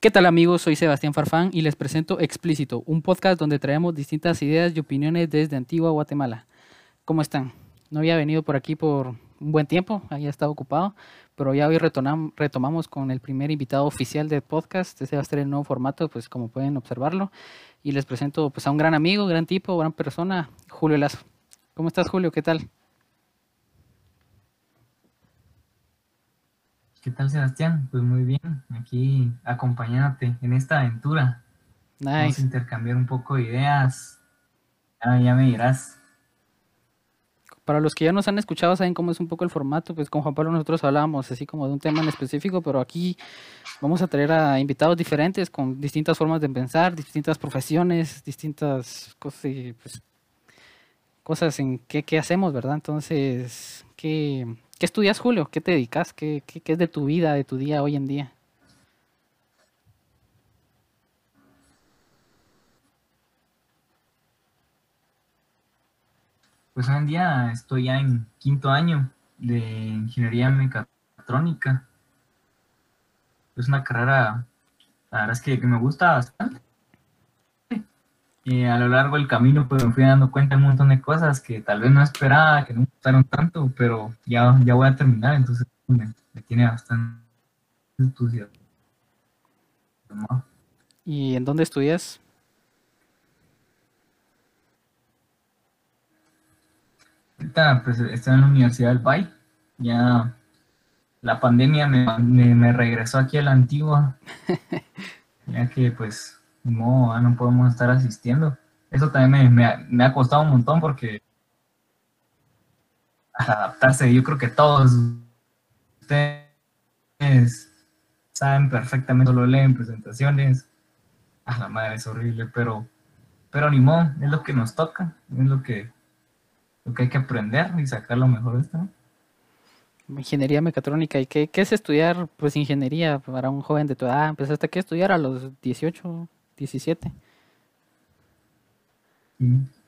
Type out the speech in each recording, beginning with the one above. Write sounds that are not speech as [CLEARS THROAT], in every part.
¿Qué tal amigos? Soy Sebastián Farfán y les presento Explícito, un podcast donde traemos distintas ideas y opiniones desde Antigua Guatemala. ¿Cómo están? No había venido por aquí por un buen tiempo, había estado ocupado, pero ya hoy retomamos con el primer invitado oficial del podcast. Este va a ser el nuevo formato, pues como pueden observarlo. Y les presento pues, a un gran amigo, gran tipo, gran persona, Julio Lazo. ¿Cómo estás, Julio? ¿Qué tal? ¿Qué tal, Sebastián? Pues muy bien, aquí acompañándote en esta aventura. Nice. Vamos a intercambiar un poco de ideas. ya me dirás. Para los que ya nos han escuchado, saben cómo es un poco el formato. Pues con Juan Pablo nosotros hablábamos así como de un tema en específico, pero aquí vamos a traer a invitados diferentes con distintas formas de pensar, distintas profesiones, distintas cosas, pues, cosas en qué, qué hacemos, ¿verdad? Entonces, ¿qué, ¿Qué estudias, Julio? ¿Qué te dedicas? ¿Qué, es de tu vida, de tu día hoy en día? Pues hoy en día estoy ya en quinto año de ingeniería mecatrónica. Es una carrera, la verdad es que, me gusta bastante. Y a lo largo del camino pues me fui dando cuenta de un montón de cosas que tal vez no esperaba, que no me gustaron tanto, pero ya, ya voy a terminar, entonces me, tiene bastante entusiasmo. ¿Y en dónde estudias? Ahorita pues estoy en la Universidad del Bay, ya la pandemia me, me regresó aquí a la antigua, [LAUGHS] ya que pues no, ah, no podemos estar asistiendo. Eso también me, ha, costado un montón porque adaptarse, yo creo que todos ustedes saben perfectamente, solo leen presentaciones. A la madre es horrible, pero, pero ni modo, es lo que nos toca, es lo que, lo que hay que aprender y sacar lo mejor de esto. Ingeniería mecatrónica, ¿y qué, qué, es estudiar pues ingeniería para un joven de tu edad? ¿Empezaste a estudiar a los 18? 17.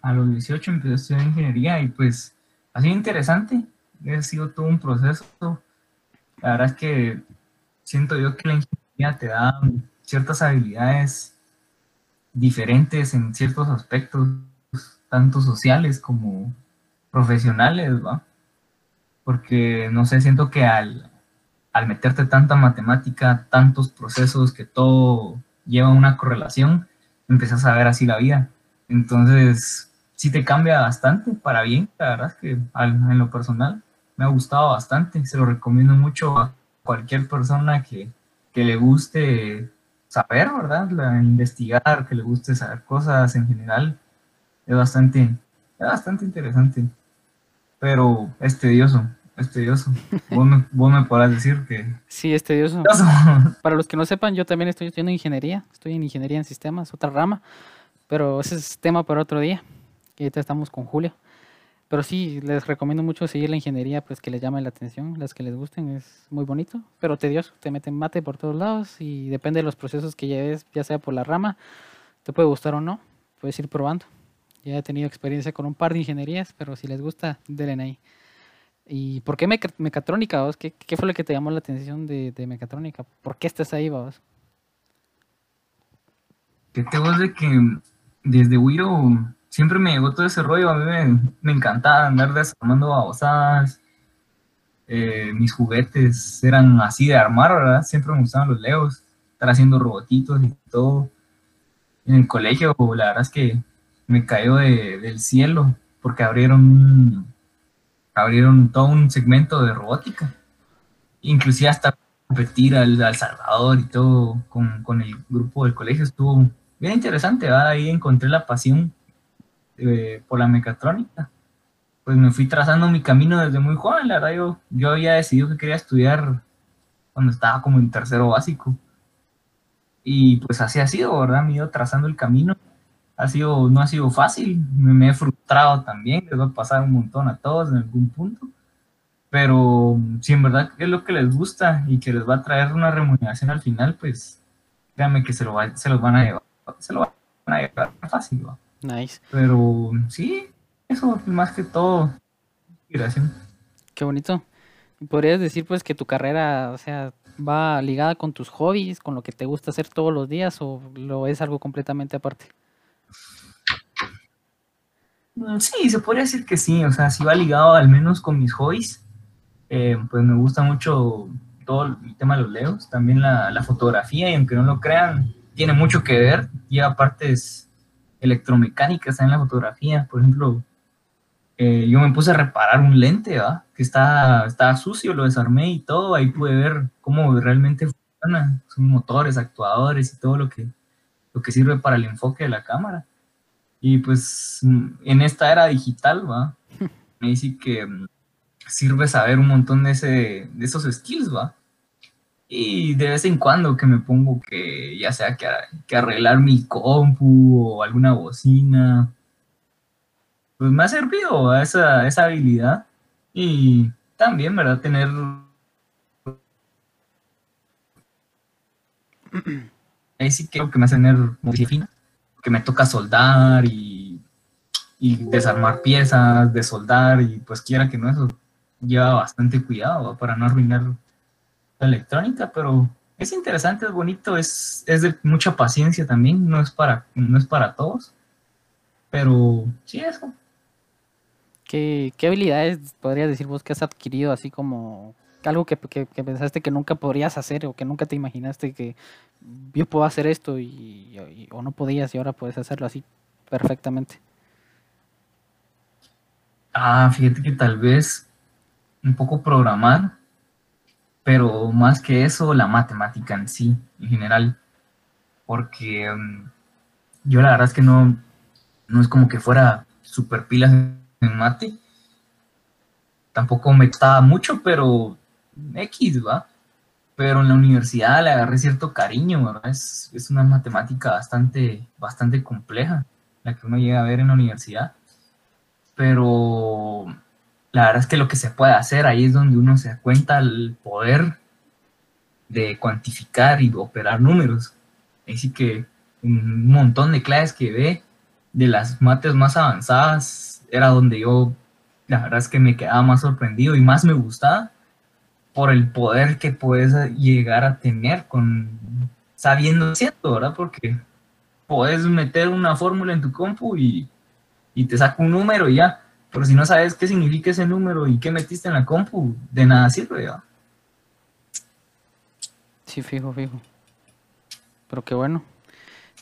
A los 18 empecé a estudiar ingeniería y pues ha sido interesante, ha sido todo un proceso. La verdad es que siento yo que la ingeniería te da ciertas habilidades diferentes en ciertos aspectos, tanto sociales como profesionales, ¿va? Porque, no sé, siento que al, al meterte tanta matemática, tantos procesos, que todo lleva una correlación, empiezas a ver así la vida. Entonces, sí te cambia bastante para bien, la verdad es que en lo personal me ha gustado bastante, se lo recomiendo mucho a cualquier persona que, que le guste saber, ¿verdad? La, investigar, que le guste saber cosas en general, es bastante, es bastante interesante, pero es tedioso, es tedioso. Vos me, vos me podrás decir que... Sí, es tedioso. Para los que no sepan, yo también estoy estudiando ingeniería. Estoy en ingeniería en sistemas, otra rama. Pero ese es tema para otro día. Y ahorita estamos con Julio. Pero sí, les recomiendo mucho seguir la ingeniería, pues que les llame la atención, las que les gusten, es muy bonito, pero tedioso, te meten mate por todos lados y depende de los procesos que lleves, ya sea por la rama, te puede gustar o no, puedes ir probando. Ya he tenido experiencia con un par de ingenierías, pero si les gusta, denle ahí. ¿Y por qué mecatrónica, vos? ¿Qué, fue lo que te llamó la atención de, mecatrónica? ¿Por qué estás ahí, vos? Que te voy de que desde Wiro siempre me llegó todo ese rollo. A mí me, encantaba andar desarmando babosadas. Eh, mis juguetes eran así de armar, ¿verdad? Siempre me gustaban los Legos, estar haciendo robotitos y todo. En el colegio, la verdad es que me cayó del cielo porque abrieron un, abrieron todo un segmento de robótica. Inclusive hasta competir al, Salvador y todo con, el grupo del colegio estuvo bien interesante. Ahí encontré la pasión eh, por la mecatrónica. Pues me fui trazando mi camino desde muy joven. La verdad, yo, yo había decidido que quería estudiar cuando estaba como en tercero básico. Y pues así ha sido, ¿verdad? Me he ido trazando el camino ha sido, no ha sido fácil, me, he frustrado también, les va a pasar un montón a todos en algún punto, pero si en verdad es lo que les gusta y que les va a traer una remuneración al final, pues créanme que se, lo se los van a llevar, se lo van a llevar fácil. Nice. Pero sí, eso más que todo, inspiración. Qué bonito. Podrías decir pues que tu carrera, o sea, va ligada con tus hobbies, con lo que te gusta hacer todos los días o lo es algo completamente aparte? Sí, se podría decir que sí, o sea, sí va ligado al menos con mis hobbies. Eh, pues me gusta mucho todo el tema de los leos, también la, fotografía, y aunque no lo crean, tiene mucho que ver, lleva partes electromecánicas en la fotografía. Por ejemplo, eh, yo me puse a reparar un lente, ¿va? que está, está sucio, lo desarmé y todo, ahí pude ver cómo realmente funciona, son motores, actuadores y todo lo que, lo que sirve para el enfoque de la cámara. Y pues en esta era digital, ¿va? [LAUGHS] Me dice que mm, sirve saber un montón de, ese, de esos skills, ¿va? Y de vez en cuando que me pongo que ya sea que, que arreglar mi compu o alguna bocina, pues me ha servido esa, esa habilidad. Y también, ¿verdad? Tener... [CLEARS THROAT] Ahí sí creo que me hace tener muy fina que me toca soldar y, desarmar piezas, de soldar y pues quiera que no, eso lleva bastante cuidado para no arruinar la electrónica, pero es interesante, es bonito, es, es de mucha paciencia también, no es para, no es para todos, pero sí eso. ¿Qué, ¿Qué habilidades podrías decir vos que has adquirido así como algo que, pensaste que nunca podrías hacer o que nunca te imaginaste que yo puedo hacer esto y, o no podías y ahora puedes hacerlo así perfectamente? Ah, fíjate que tal vez un poco programar, pero más que eso, la matemática en sí, en general, porque mm, yo la verdad es que no, no es como que fuera super pilas en mate, tampoco me gustaba mucho, pero X, ¿va? Pero en la universidad le agarré cierto cariño, ¿verdad? Es, es una matemática bastante, bastante compleja, la que uno llega a ver en la universidad. Pero la verdad es que lo que se puede hacer ahí es donde uno se da cuenta el poder de cuantificar y operar números. Así que un montón de clases que ve de las mates más avanzadas era donde yo, la verdad es que me quedaba más sorprendido y más me gustaba por el poder que puedes llegar a tener con sabiendo cierto, ¿verdad? Porque puedes meter una fórmula en tu compu y, te saca un número y ya. Pero si no sabes qué significa ese número y qué metiste en la compu, de nada sirve, ¿ya? Sí, fijo, fijo. Pero qué bueno.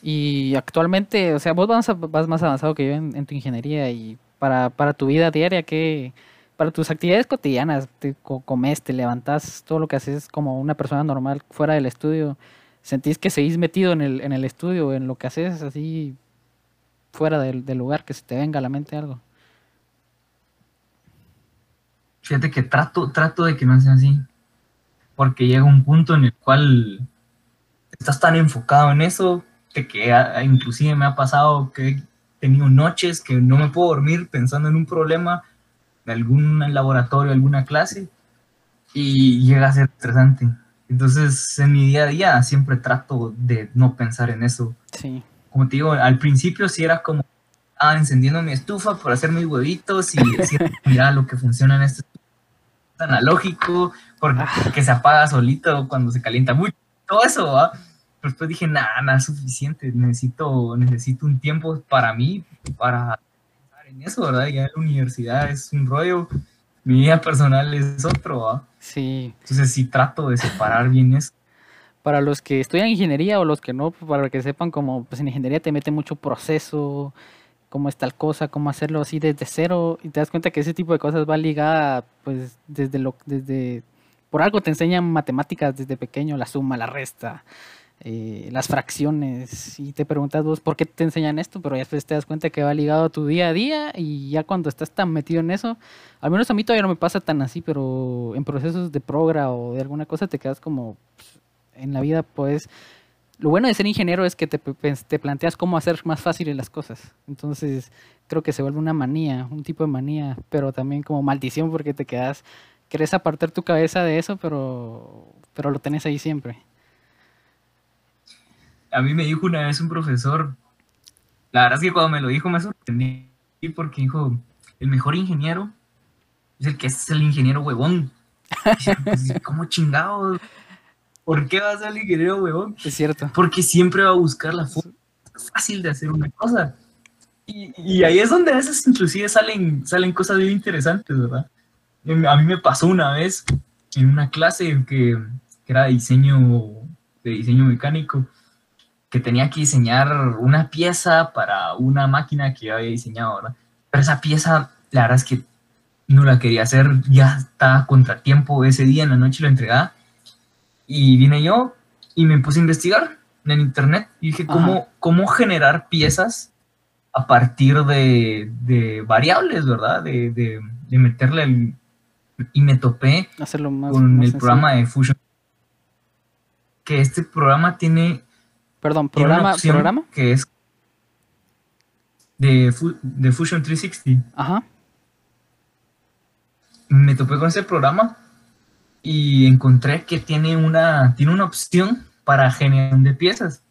Y actualmente, o sea, vos vas, más avanzado que yo en, tu ingeniería y para, para tu vida diaria, ¿qué, para tus actividades cotidianas, te comes, te levantas, todo lo que haces como una persona normal fuera del estudio, ¿sentís que seguís metido en el, en el estudio, en lo que haces así fuera del, lugar, que se te venga a la mente algo? Fíjate que trato, trato de que no sea así, porque llega un punto en el cual estás tan enfocado en eso que inclusive me ha pasado que he tenido noches que no me puedo dormir pensando en un problema algún laboratorio, alguna clase, y llega a ser estresante. Entonces, en mi día a día siempre trato de no pensar en eso. Sí. Como te digo, al principio sí era como, ah, encendiendo mi estufa por hacer mis huevitos y [LAUGHS] decir, mira lo que funciona en este analógico, porque ah. se apaga solito cuando se calienta mucho, todo eso, ¿va? Pero después dije, nada, nada, suficiente, necesito, necesito un tiempo para mí, para en eso, ¿verdad? Ya la universidad es un rollo, mi vida personal es otro, ¿verdad? Sí. Entonces sí trato de separar bien eso. Para los que estudian ingeniería o los que no, para que sepan como pues en ingeniería te mete mucho proceso, cómo es tal cosa, cómo hacerlo así desde cero y te das cuenta que ese tipo de cosas va ligada pues desde lo desde por algo te enseñan matemáticas desde pequeño, la suma, la resta, eh, las fracciones y te preguntas vos por qué te enseñan esto, pero ya después te das cuenta que va ligado a tu día a día y ya cuando estás tan metido en eso, al menos a mí todavía no me pasa tan así, pero en procesos de progra o de alguna cosa te quedas como pues, en la vida pues lo bueno de ser ingeniero es que te, te planteas cómo hacer más fáciles las cosas. Entonces creo que se vuelve una manía, un tipo de manía, pero también como maldición porque te quedas, querés apartar tu cabeza de eso, pero, pero lo tenés ahí siempre a mí me dijo una vez un profesor, la verdad es que cuando me lo dijo me sorprendí porque dijo, el mejor ingeniero es el que es el ingeniero huevón. Pues, ¿Cómo chingado? ¿Por qué va a ser ingeniero, huevón? Es cierto. Porque siempre va a buscar la forma fácil de hacer una cosa. Y, y ahí es donde a veces inclusive salen, salen cosas bien interesantes, ¿verdad? A mí me pasó una vez en una clase que, que era diseño, de diseño mecánico, que tenía que diseñar una pieza para una máquina que yo había diseñado, ¿verdad? Pero esa pieza, la verdad es que no la quería hacer, ya estaba contratiempo ese día en la noche lo entregaba. Y vine yo y me puse a investigar en internet y dije, ¿cómo, cómo generar piezas a partir de, de variables, ¿verdad? De, de, de meterle el... Y me topé más. con más el sencillo. programa de Fusion. Que este programa tiene, Perdón, programa. ¿Programa? que es de, de Fusion 360. Ajá. me topé con ese programa y encontré que tiene una, tiene una opción para generación de piezas,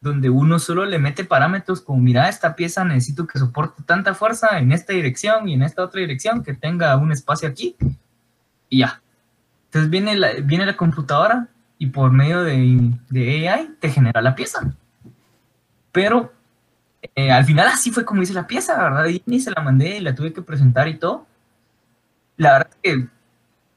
donde uno solo le mete parámetros como, mira, esta pieza necesito que soporte tanta fuerza en esta dirección y en esta otra dirección, que tenga un espacio aquí, y ya. Entonces viene la, viene la computadora y por medio de, de AI te genera la pieza. Pero eh, al final así fue como hice la pieza, ¿verdad? Y ni se la mandé y la tuve que presentar y todo la verdad es que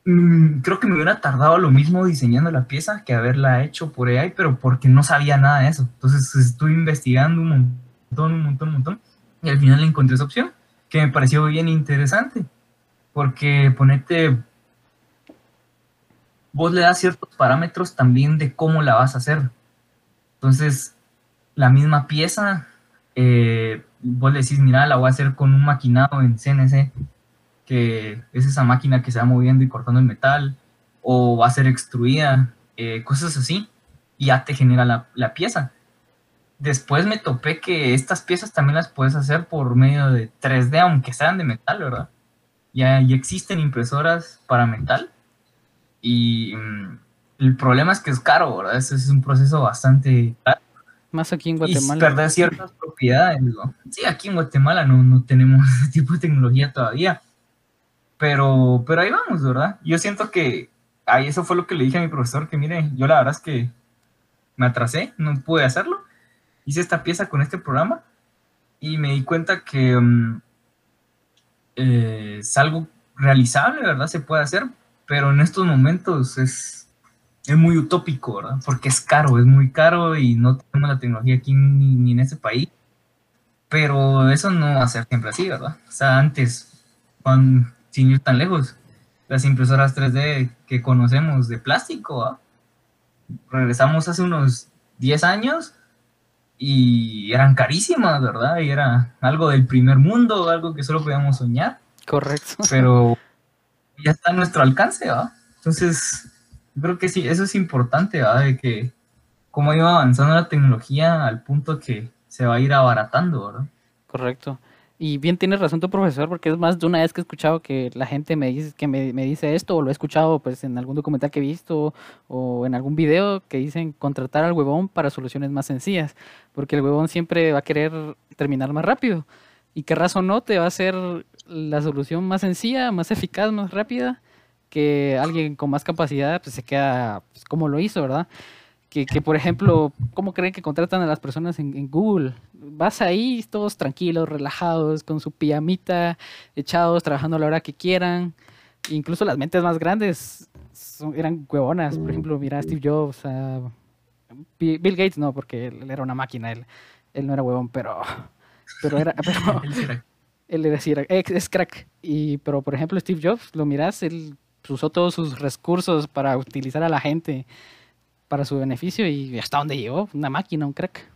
mm, creo que me hubiera tardado lo mismo diseñando la pieza que haberla hecho por AI, pero porque no sabía nada de eso. Entonces estuve investigando un montón, un montón, un montón, y al final encontré esa opción que me pareció bien interesante, porque ponete, vos le das ciertos parámetros también de cómo la vas a hacer. Entonces, la misma pieza, eh, vos le decís, mira, la voy a hacer con un maquinado en CNC que es esa máquina que se va moviendo y cortando el metal, o va a ser extruida, eh, cosas así, y ya te genera la, la pieza. Después me topé que estas piezas también las puedes hacer por medio de 3D, aunque sean de metal, ¿verdad? Ya, ya existen impresoras para metal, y mm, el problema es que es caro, ¿verdad? Ese es un proceso bastante caro Más aquí en y Guatemala. perder ciertas propiedades. ¿no? Sí, aquí en Guatemala no, no tenemos [LAUGHS] ese tipo de tecnología todavía. Pero, pero ahí vamos, ¿verdad? Yo siento que ahí eso fue lo que le dije a mi profesor, que mire, yo la verdad es que me atrasé, no pude hacerlo. Hice esta pieza con este programa y me di cuenta que mm, eh, es algo realizable, ¿verdad? Se puede hacer, pero en estos momentos es, es muy utópico, ¿verdad? Porque es caro, es muy caro y no tenemos la tecnología aquí ni, ni en ese país. Pero eso no va a ser siempre así, ¿verdad? O sea, antes, cuando- sin ir tan lejos, las impresoras 3D que conocemos de plástico, ¿va? regresamos hace unos 10 años y eran carísimas, ¿verdad? Y era algo del primer mundo, algo que solo podíamos soñar Correcto. pero ya está a nuestro alcance, ¿va? Entonces, creo que sí, eso es importante, ¿va? De que cómo iba avanzando la tecnología al punto que se va a ir abaratando, ¿verdad? Correcto. Y bien tienes razón tu profesor, porque es más de una vez que he escuchado que la gente me dice, que me, me dice esto, o lo he escuchado pues en algún documental que he visto, o en algún video que dicen contratar al huevón para soluciones más sencillas, porque el huevón siempre va a querer terminar más rápido. Y qué razón no te va a hacer la solución más sencilla, más eficaz, más rápida, que alguien con más capacidad pues se queda pues, como lo hizo, ¿verdad? Que, que, por ejemplo, ¿cómo creen que contratan a las personas en, en Google? Vas ahí todos tranquilos, relajados, con su pijamita, echados, trabajando a la hora que quieran. Incluso las mentes más grandes son- eran huevonas. Por ejemplo, mira Steve Jobs, a Bi- Bill Gates no, porque él era una máquina, él, él no era huevón, pero, pero era, [LAUGHS] pero, Él era- él era, sí era- es, crack. Y, pero por ejemplo, Steve Jobs, lo miras, él usó todos sus recursos para utilizar a la gente para su beneficio y hasta dónde llegó, una máquina, un crack.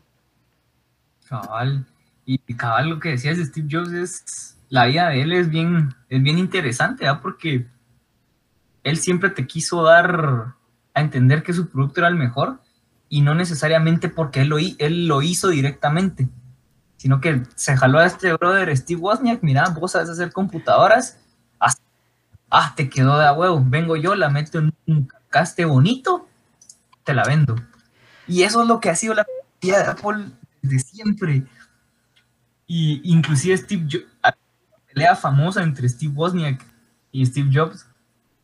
Cabal. Y cabal, lo que decías de Steve Jobs es, la vida de él es bien, es bien interesante, ¿verdad? Porque él siempre te quiso dar a entender que su producto era el mejor y no necesariamente porque él lo, él lo hizo directamente, sino que se jaló a este brother Steve Wozniak, mira, vos sabes hacer computadoras, ah, te quedó de a huevo, vengo yo, la meto en un caste bonito, te la vendo. Y eso es lo que ha sido la filosofía de Apple desde siempre. Y inclusive Steve Jobs, una pelea famosa entre Steve Wozniak y Steve Jobs,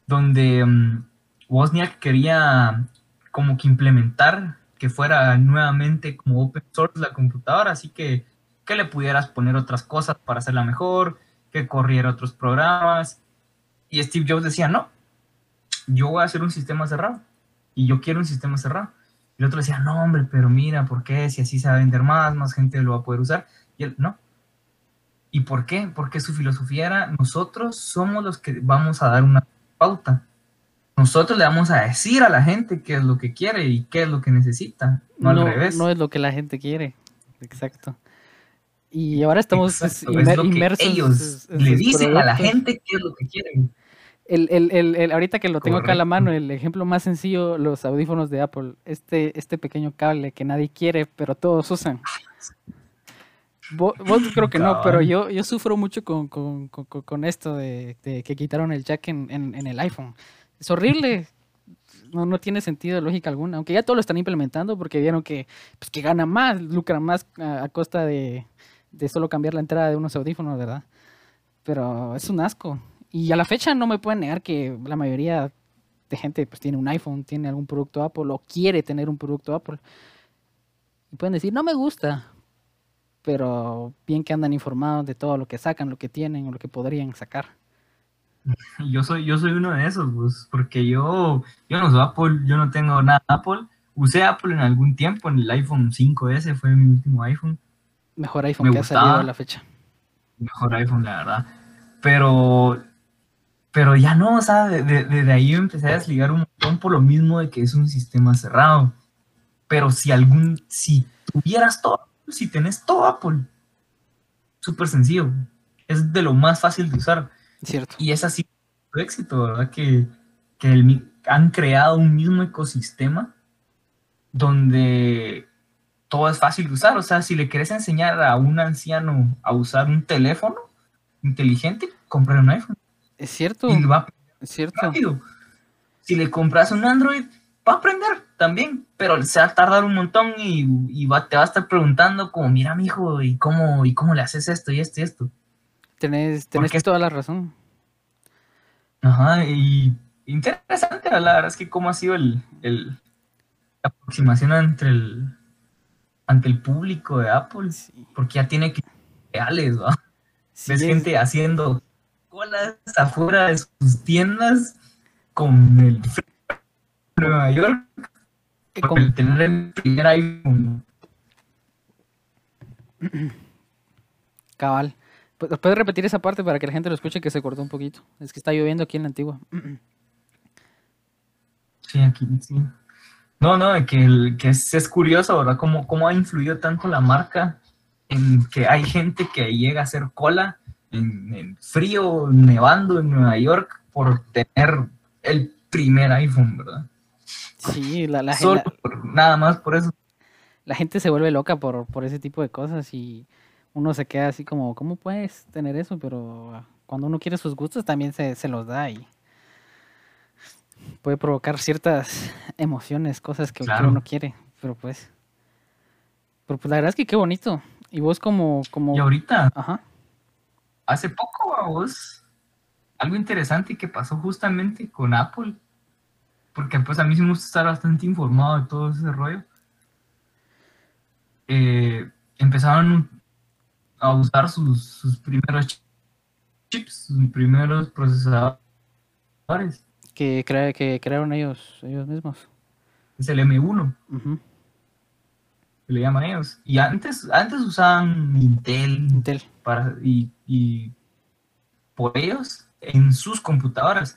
donde mm, Wozniak quería como que implementar que fuera nuevamente como open source la computadora, así que que le pudieras poner otras cosas para hacerla mejor, que corriera otros programas. Y Steve Jobs decía, no, yo voy a hacer un sistema cerrado y yo quiero un sistema cerrado. Y el otro decía, no, hombre, pero mira, ¿por qué? Si así se va a vender más, más gente lo va a poder usar. Y él, no. ¿Y por qué? Porque su filosofía era, nosotros somos los que vamos a dar una pauta. Nosotros le vamos a decir a la gente qué es lo que quiere y qué es lo que necesita, no, no, al revés. no es lo que la gente quiere. Exacto. Y ahora estamos Exacto, inmer- es lo que inmersos ellos en- en le dicen a la gente qué es lo que quieren. El, el, el, el- ahorita que lo tengo acá a la mano, el ejemplo más sencillo, los audífonos de Apple. Este, este pequeño cable que nadie quiere, pero todos usan. Vos, vos creo que no, pero yo, yo sufro mucho con, con, con- esto de, de que quitaron el jack en, en, en el iPhone. Es horrible. No, no tiene sentido lógica alguna. Aunque ya todo lo están implementando porque vieron que, pues, que ganan más, lucran más a, a costa de, de solo cambiar la entrada de unos audífonos, ¿verdad? Pero es un asco. Y a la fecha no me pueden negar que la mayoría de gente pues tiene un iPhone, tiene algún producto Apple o quiere tener un producto Apple. Y pueden decir, no me gusta. Pero bien que andan informados de todo lo que sacan, lo que tienen o lo que podrían sacar. [LAUGHS] Yo soy, yo soy uno de esos, pues, porque yo, yo no soy Apple, yo no tengo nada Apple. Usé Apple en algún tiempo, en el iPhone 5S fue mi último iPhone. Mejor iPhone Me que ha salido gustaba. a la fecha. Mejor iPhone, la verdad. Pero, pero ya no, o sea, de- de- desde ahí empecé a desligar un montón por lo mismo de que es un sistema cerrado. Pero si algún, si tuvieras todo, si tenés todo Apple, súper sencillo. Es de lo más fácil de usar. Cierto. Y es así su éxito, ¿verdad? Que, que el han creado un mismo ecosistema donde todo es fácil de usar. O sea, si le quieres enseñar a un anciano a usar un teléfono inteligente, comprar un iPhone Es cierto. y va Es cierto. rápido. Si le compras un Android, va a aprender también, pero se va a tardar un montón y, y va, te va a estar preguntando como, mira, mijo, ¿y cómo, ¿y cómo le haces esto y esto y esto? Tenés, tenés Porque- toda la razón. Ajá, y interesante, la verdad es que cómo ha sido el, el- la aproximación entre el, ante el público de Apple, Sí. porque ya tiene que reales, ¿va? Sí, Ves es- gente haciendo colas afuera de sus tiendas con el frío de Nueva York, que con- el tener el primer iPhone. Cabal. Pu- ¿Puedes repetir esa parte para que la gente lo escuche que se cortó un poquito? Es que está lloviendo aquí en la antigua. Sí, aquí, sí. No, no, que, el- que es, es curioso, ¿verdad? Cómo, cómo ha influido tanto la marca en que hay gente que llega a hacer cola en, en frío, nevando en Nueva York por tener el primer iPhone, ¿verdad? Sí, la, la, Solo la- por- nada más por eso. la gente se vuelve loca por, por ese tipo de cosas y uno se queda así como, ¿cómo puedes tener eso? Pero cuando uno quiere sus gustos también se, se los da y puede provocar ciertas emociones, cosas que, Claro. uno quiere, pero pues... Pero pues la verdad es que qué bonito. Y vos como... como Y ahorita, Ajá. hace poco, a vos, algo interesante que pasó justamente con Apple, porque pues a mí sí me gusta estar bastante informado de todo ese rollo. Eh, empezaron a usar sus, sus primeros chips, sus primeros procesadores, Que, crea, que crearon ellos, ellos mismos. es el M1, Ujú. que le llaman ellos. Y antes, antes usaban Intel, Intel. para, y, y por ellos en sus computadoras.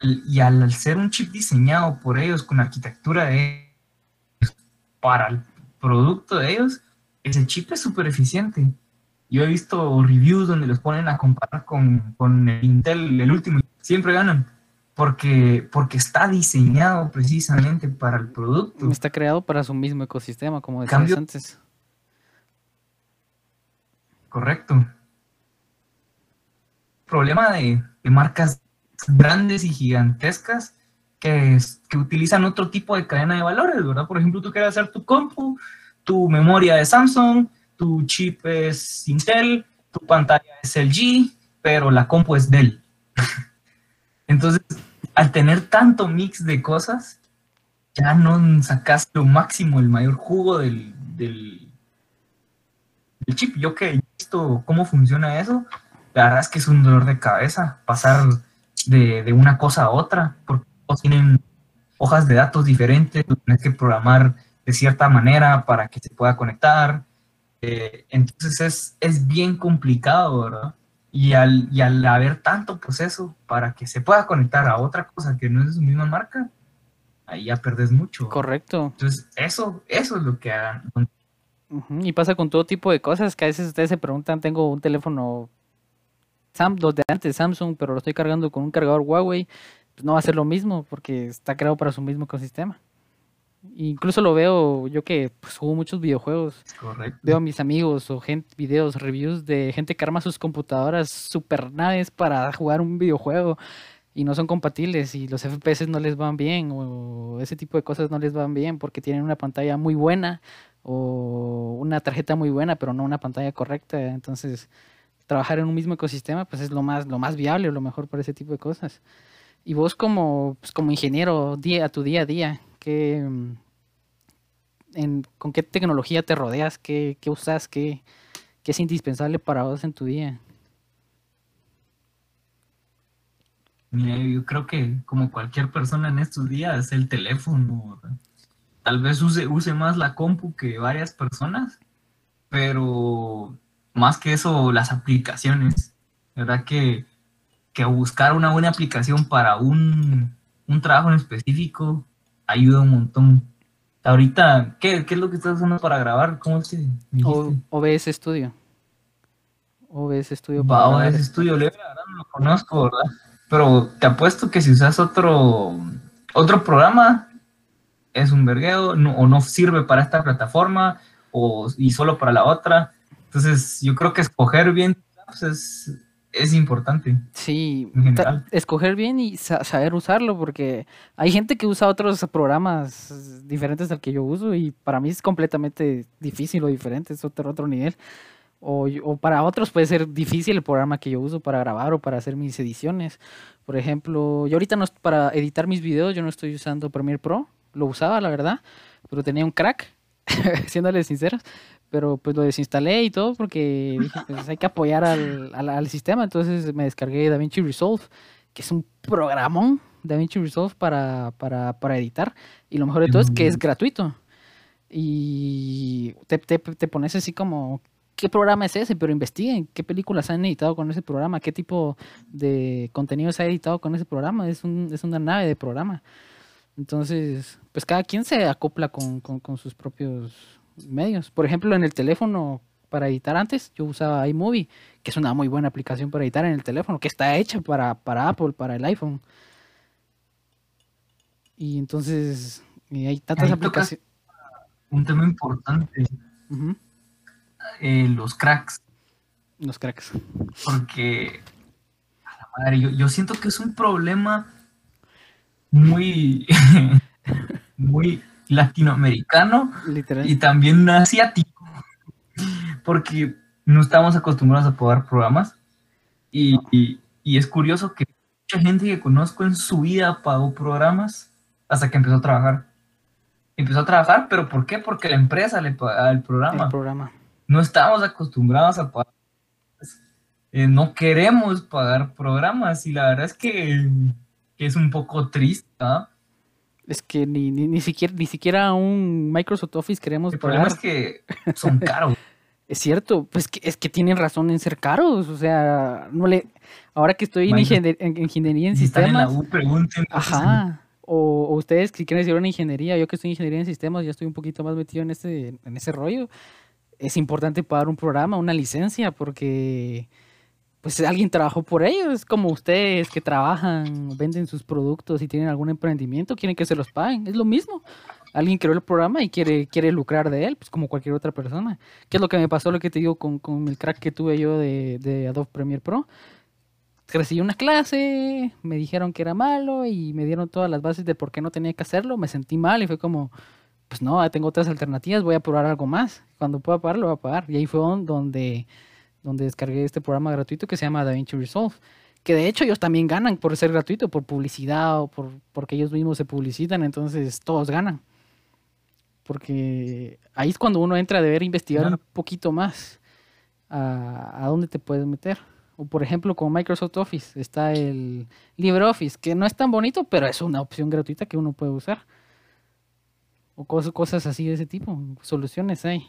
Y al, al ser un chip diseñado por ellos con arquitectura de ellos para el producto de ellos, ese chip es súper eficiente. Yo he visto reviews donde los ponen a comparar con, con el Intel, el último, siempre ganan. Porque, porque está diseñado precisamente para el producto. Está creado para su mismo ecosistema, como decías Cambio- antes. Correcto. Problema de, de marcas grandes y gigantescas que, es- que utilizan otro tipo de cadena de valores, ¿verdad? Por ejemplo, tú quieres hacer tu compu, tu memoria de Samsung, tu chip es Intel, tu pantalla es LG, pero la compu es Dell. [LAUGHS] Entonces, al tener tanto mix de cosas, ya no sacas lo máximo, el mayor jugo del, del, chip. Yo que he visto cómo funciona eso, la verdad es que es un dolor de cabeza pasar de, de una cosa a otra, porque todos tienen hojas de datos diferentes, tienes que programar de cierta manera para que se pueda conectar. Eh, entonces es, es bien complicado, ¿verdad? Y al, y al haber tanto proceso para que se pueda conectar a otra cosa que no es de su misma marca, ahí ya perdes mucho. Correcto. Entonces, eso, eso es lo que hagan. Y pasa con todo tipo de cosas que a veces ustedes se preguntan, tengo un teléfono Sam, los de antes Samsung, pero lo estoy cargando con un cargador Huawei, pues no va a ser lo mismo porque está creado para su mismo ecosistema. Incluso lo veo yo que pues, juego muchos videojuegos. Veo a mis amigos o gente, videos, reviews de gente que arma sus computadoras super naves para jugar un videojuego y no son compatibles y los FPS no les van bien o ese tipo de cosas no les van bien porque tienen una pantalla muy buena o una tarjeta muy buena pero no una pantalla correcta. Entonces trabajar en un mismo ecosistema pues es lo más, lo más viable o lo mejor para ese tipo de cosas. Y vos como, pues, como ingeniero día a tu día a día, ¿qué, en, ¿con qué tecnología te rodeas? ¿Qué, qué usas? ¿Qué, ¿Qué es indispensable para vos en tu día? Yo creo que como cualquier persona en estos días, el teléfono, tal vez use, use más la compu que varias personas, pero más que eso, las aplicaciones, ¿verdad? Que, que buscar una buena aplicación para un, un, trabajo en específico ayuda un montón. Ahorita, ¿qué, qué es lo que estás usando para grabar? ¿Cómo es que OBS Studio. OBS Studio. Va, OBS Studio, la verdad no lo conozco, ¿verdad? Pero te apuesto que si usas otro, otro programa, es un vergueo, o no sirve para esta plataforma, o, y solo para la otra. Entonces, yo creo que escoger bien pues, es, importante. Sí, escoger bien y saber usarlo, porque hay gente que usa otros programas diferentes al que yo uso y para mí es completamente difícil o diferente, es otro, otro nivel. O, para otros puede ser difícil el programa que yo uso para grabar o para hacer mis ediciones. Por ejemplo, yo ahorita no para editar mis videos yo no estoy usando Premiere Pro, lo usaba la verdad, pero tenía un crack, [LAUGHS] siéndoles sinceros, pero pues lo desinstalé y todo porque dije, pues hay que apoyar al, al, sistema, entonces me descargué DaVinci Resolve, que es un programón DaVinci Resolve para, para, para editar, y lo mejor de todo es que es gratuito. Y te, te, te pones así como, qué programa es ese, pero investiguen qué películas han editado con ese programa, qué tipo de contenido se ha editado con ese programa. Es, un, es una nave de programa. Entonces, pues cada quien se acopla con, sus propios medios. Por ejemplo, en el teléfono para editar antes, yo usaba iMovie, que es una muy buena aplicación para editar en el teléfono, que está hecha para, para Apple, para el iPhone. Y entonces, hay tantas aplicaciones. Un tema importante. Eh, los cracks. Los cracks. Porque, a la madre, yo, siento que es un problema muy, [LAUGHS] muy latinoamericano y también asiático. Porque no estamos acostumbrados a probar programas. Y, y, es curioso que mucha gente que conozco en su vida pagó programas hasta que empezó a trabajar. Empezó a trabajar, pero ¿por qué? Porque la empresa le pagaba el programa. El programa no estamos acostumbrados a pagar. Eh, no queremos pagar programas y la verdad es que, es un poco triste. Es que ni, ni, siquiera, ni siquiera un Microsoft Office queremos El problema es que son [LAUGHS] caros. es cierto, pues que, es que tienen razón en ser caros. O sea, no le. Ahora que estoy en, ingeniería en sistemas. ajá. O, ustedes si quieren decir una ingeniería, yo que estoy en ingeniería en sistemas, ya estoy un poquito más metido en ese, en ese rollo es importante pagar un programa, una licencia, porque pues alguien trabajó por ellos, como ustedes que trabajan, venden sus productos y tienen algún emprendimiento, quieren que se los paguen, es lo mismo. Alguien creó el programa y quiere, quiere lucrar de él, pues como cualquier otra persona. ¿Qué es lo que me pasó, lo que te digo con, con el crack que tuve yo de, de Adobe Premiere Pro? Recibí una clase, me dijeron que era malo y me dieron todas las bases de por qué no tenía que hacerlo, me sentí mal y fue como, pues no, tengo otras alternativas, voy a probar algo más. Cuando pueda pagar, lo voy a pagar. Y ahí fue donde, donde descargué este programa gratuito que se llama DaVinci Resolve, que de hecho ellos también ganan por ser gratuito, por publicidad o por, porque ellos mismos se publicitan, entonces todos ganan. Porque ahí es cuando uno entra a deber investigar un poquito más a, a, dónde te puedes meter. O por ejemplo, con Microsoft Office está el LibreOffice, que no es tan bonito, pero es una opción gratuita que uno puede usar. O cosas, cosas así de ese tipo, soluciones hay.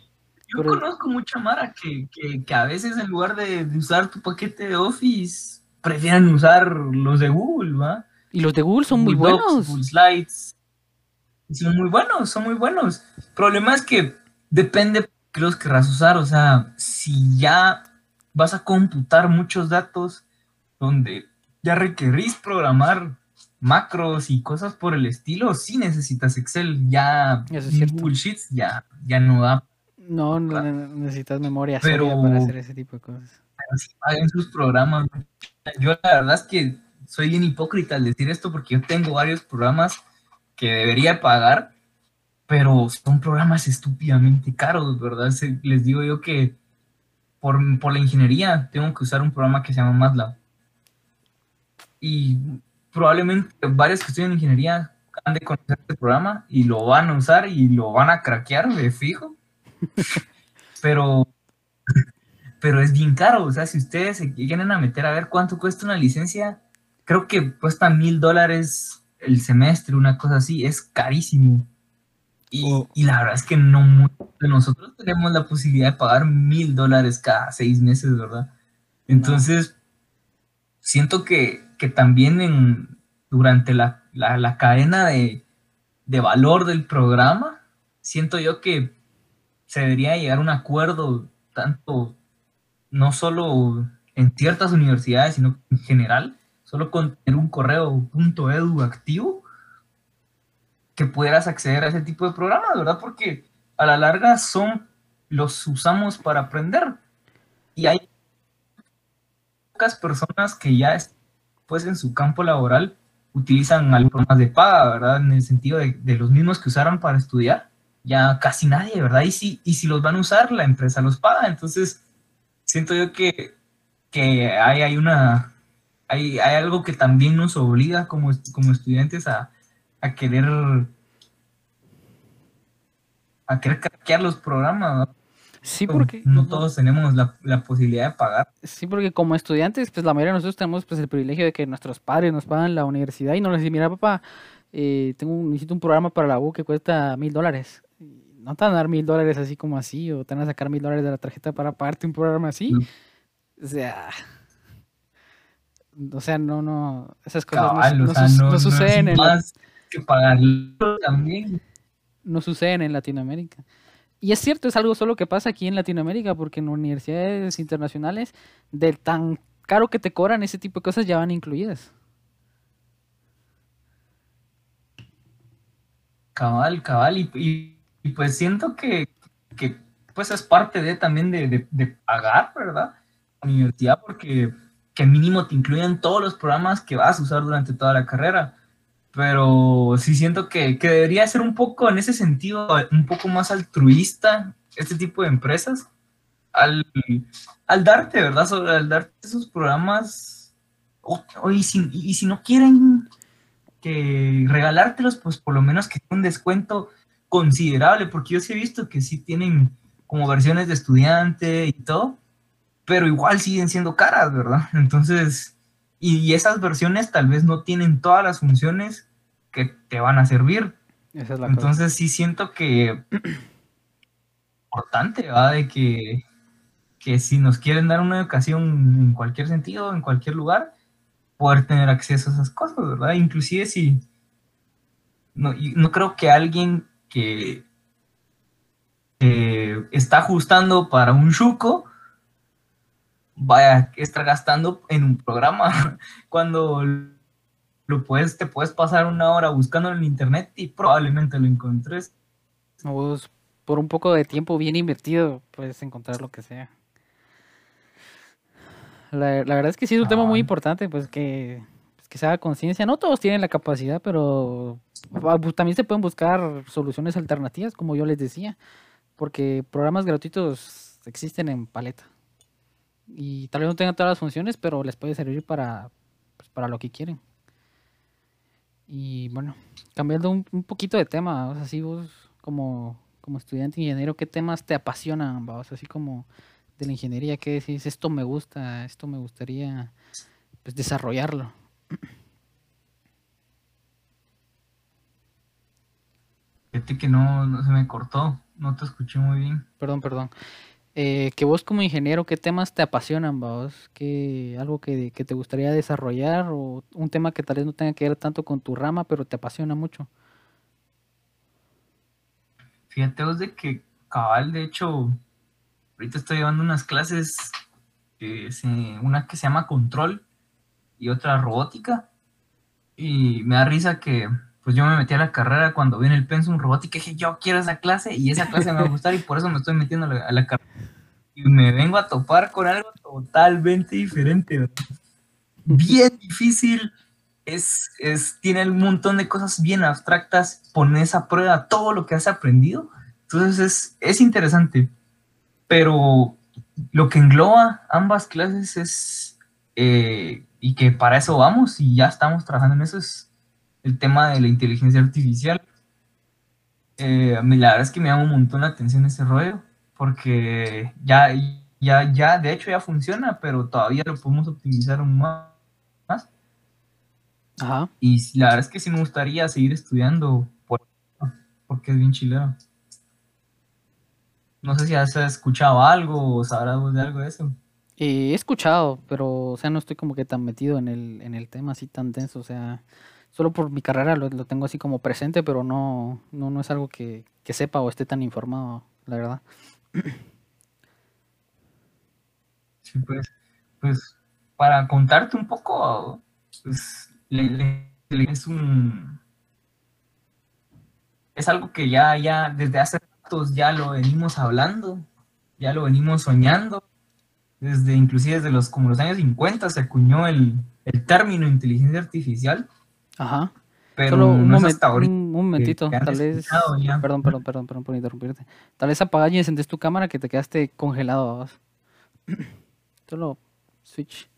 Yo conozco mucha Mara que, que, a veces en lugar de, de usar tu paquete de Office, prefieren usar los de Google, ¿va? Y los de Google son muy buenos. Google Slides. Son muy buenos, son muy buenos. El problema es que depende que los querrás usar. O sea, si ya vas a computar muchos datos donde ya requerís programar macros y cosas por el estilo, si necesitas Excel, ya Google Sheets ya, ya no da. No, no necesitas memoria pero, para hacer ese tipo de cosas. Pero si paguen sus programas, yo la verdad es que soy bien hipócrita al decir esto porque yo tengo varios programas que debería pagar, pero son programas estúpidamente caros, ¿verdad? les digo yo que por, la ingeniería tengo que usar un programa que se llama MATLAB. Y probablemente varios que estudian ingeniería han de conocer este programa y lo van a usar y lo van a craquear de fijo. [LAUGHS] pero pero es bien caro. O sea, si ustedes se quieren a meter a ver cuánto cuesta una licencia, creo que cuesta mil dólares el semestre, una cosa así, es carísimo. Y, oh. la verdad es que no muchos de nosotros tenemos la posibilidad de pagar mil dólares cada seis meses, ¿verdad? Entonces, siento que, también en, durante la, cadena de, de valor del programa, siento yo que se debería llegar a un acuerdo tanto no solo en ciertas universidades, sino en general, solo con tener un correo .edu activo, que pudieras acceder a ese tipo de programas, ¿verdad? Porque a la larga son, los usamos para aprender. Y hay pocas personas que ya pues en su campo laboral utilizan algo más de paga, ¿verdad? En el sentido de, de, los mismos que usaron para estudiar, ya casi nadie, ¿verdad? Y si, y si los van a usar, la empresa los paga. Entonces, siento yo que, hay, hay una hay, hay, algo que también nos obliga como, como estudiantes a, querer a querer craquear los programas. Sí, porque no todos tenemos la, posibilidad de pagar. Sí, porque como estudiantes, pues la mayoría de nosotros tenemos pues el privilegio de que nuestros padres nos pagan la universidad y nos dicen, mira papá, eh, tengo necesito un programa para la U que cuesta mil dólares no te van a dar mil dólares así como así, o te van a sacar mil dólares de la tarjeta para pagarte un programa así. O sea, o sea, no, no, esas cosas no, suceden en que pagarlo también. No suceden en Latinoamérica. Y es cierto, es algo solo que pasa aquí en Latinoamérica, porque en universidades internacionales, del tan caro que te cobran, ese tipo de cosas ya van incluidas. Cabal, cabal, y y pues siento que, pues es parte de también de, pagar, ¿verdad? La universidad porque que mínimo te incluyen todos los programas que vas a usar durante toda la carrera. Pero sí siento que, debería ser un poco, en ese sentido, un poco más altruista este tipo de empresas al, al darte, ¿verdad? al darte esos programas. y, si, y si no quieren que regalártelos, pues por lo menos que un descuento considerable, porque yo sí he visto que sí tienen como versiones de estudiante y todo, pero igual siguen siendo caras, ¿verdad? [LAUGHS] Entonces, y, esas versiones tal vez no tienen todas las funciones que te van a servir. Entonces sí siento que [CLEARS THROAT] importante, ¿va? De que, que si nos quieren dar una educación en cualquier sentido, en cualquier lugar, poder tener acceso a esas cosas, ¿verdad? Inclusive si no, no creo que alguien que está ajustando para un chuco, vaya, estar gastando en un programa [LAUGHS] cuando lo puedes, te puedes pasar una hora buscando en internet y probablemente lo encontres. por un poco de tiempo bien invertido puedes encontrar lo que sea. La, verdad es que sí es un tema muy importante, pues que que se haga conciencia. No todos tienen la capacidad, pero ah, pues, también se pueden buscar soluciones alternativas, como yo les decía, porque programas gratuitos existen en paleta. Y tal vez no tengan todas las funciones, pero les puede servir para para lo que quieren. Y bueno, cambiando un, poquito de tema, o sea, así vos como, como estudiante ingeniero, ¿qué temas te apasionan? Vamos? Así como de la ingeniería, ¿qué decís? Esto me gusta, esto me gustaría pues, desarrollarlo. Fíjate que no, no se me cortó, no te escuché muy bien. Perdón, perdón. Eh, que vos como ingeniero, ¿qué temas te apasionan, vos? ¿Qué, algo que, que te gustaría desarrollar o un tema que tal vez no tenga que ver tanto con tu rama, pero te apasiona mucho? Fíjate vos de que cabal, de hecho, ahorita estoy llevando unas clases, se- una que se llama control y otra robótica. Y me da risa que pues yo me metí a la carrera cuando vi en el pensum robótica y dije, yo quiero esa clase y esa clase me va a gustar y por eso me estoy metiendo a la, a la carrera. Y me vengo a topar con algo totalmente diferente. Bien difícil, es, es, tiene un montón de cosas bien abstractas, pones a prueba todo lo que has aprendido. Entonces es, es interesante, pero lo que engloba ambas clases es, eh, y que para eso vamos y ya estamos trabajando en eso, es el tema de la inteligencia artificial. Eh, la verdad es que me llama un montón la atención ese rollo, porque ya, ya, ya, de hecho ya funciona, pero todavía lo podemos optimizar aún más. Ajá. Y la verdad es que sí me gustaría seguir estudiando por, porque es bien chileno. No sé si has escuchado algo o sabrás vos de algo de eso. He escuchado, pero, o sea, no estoy como que tan metido en el, en el tema así tan denso, o sea, solo por mi carrera lo, lo tengo así como presente, pero no, no, no es algo que, que sepa o esté tan informado, la verdad. Sí, pues, pues para contarte un poco, pues es un es algo que ya, ya desde hace ratos ya lo venimos hablando, ya lo venimos soñando, desde inclusive desde los como los años 50 se acuñó el, el término inteligencia artificial, Ajá. pero Solo un, no es hasta ahorita un- momentito, tal vez. ya. Perdón, perdón, perdón, perdón por interrumpirte. Tal vez apagas y encendés tu cámara que te quedaste congelado. ¿vas? [CLEARS THROAT] Solo switch.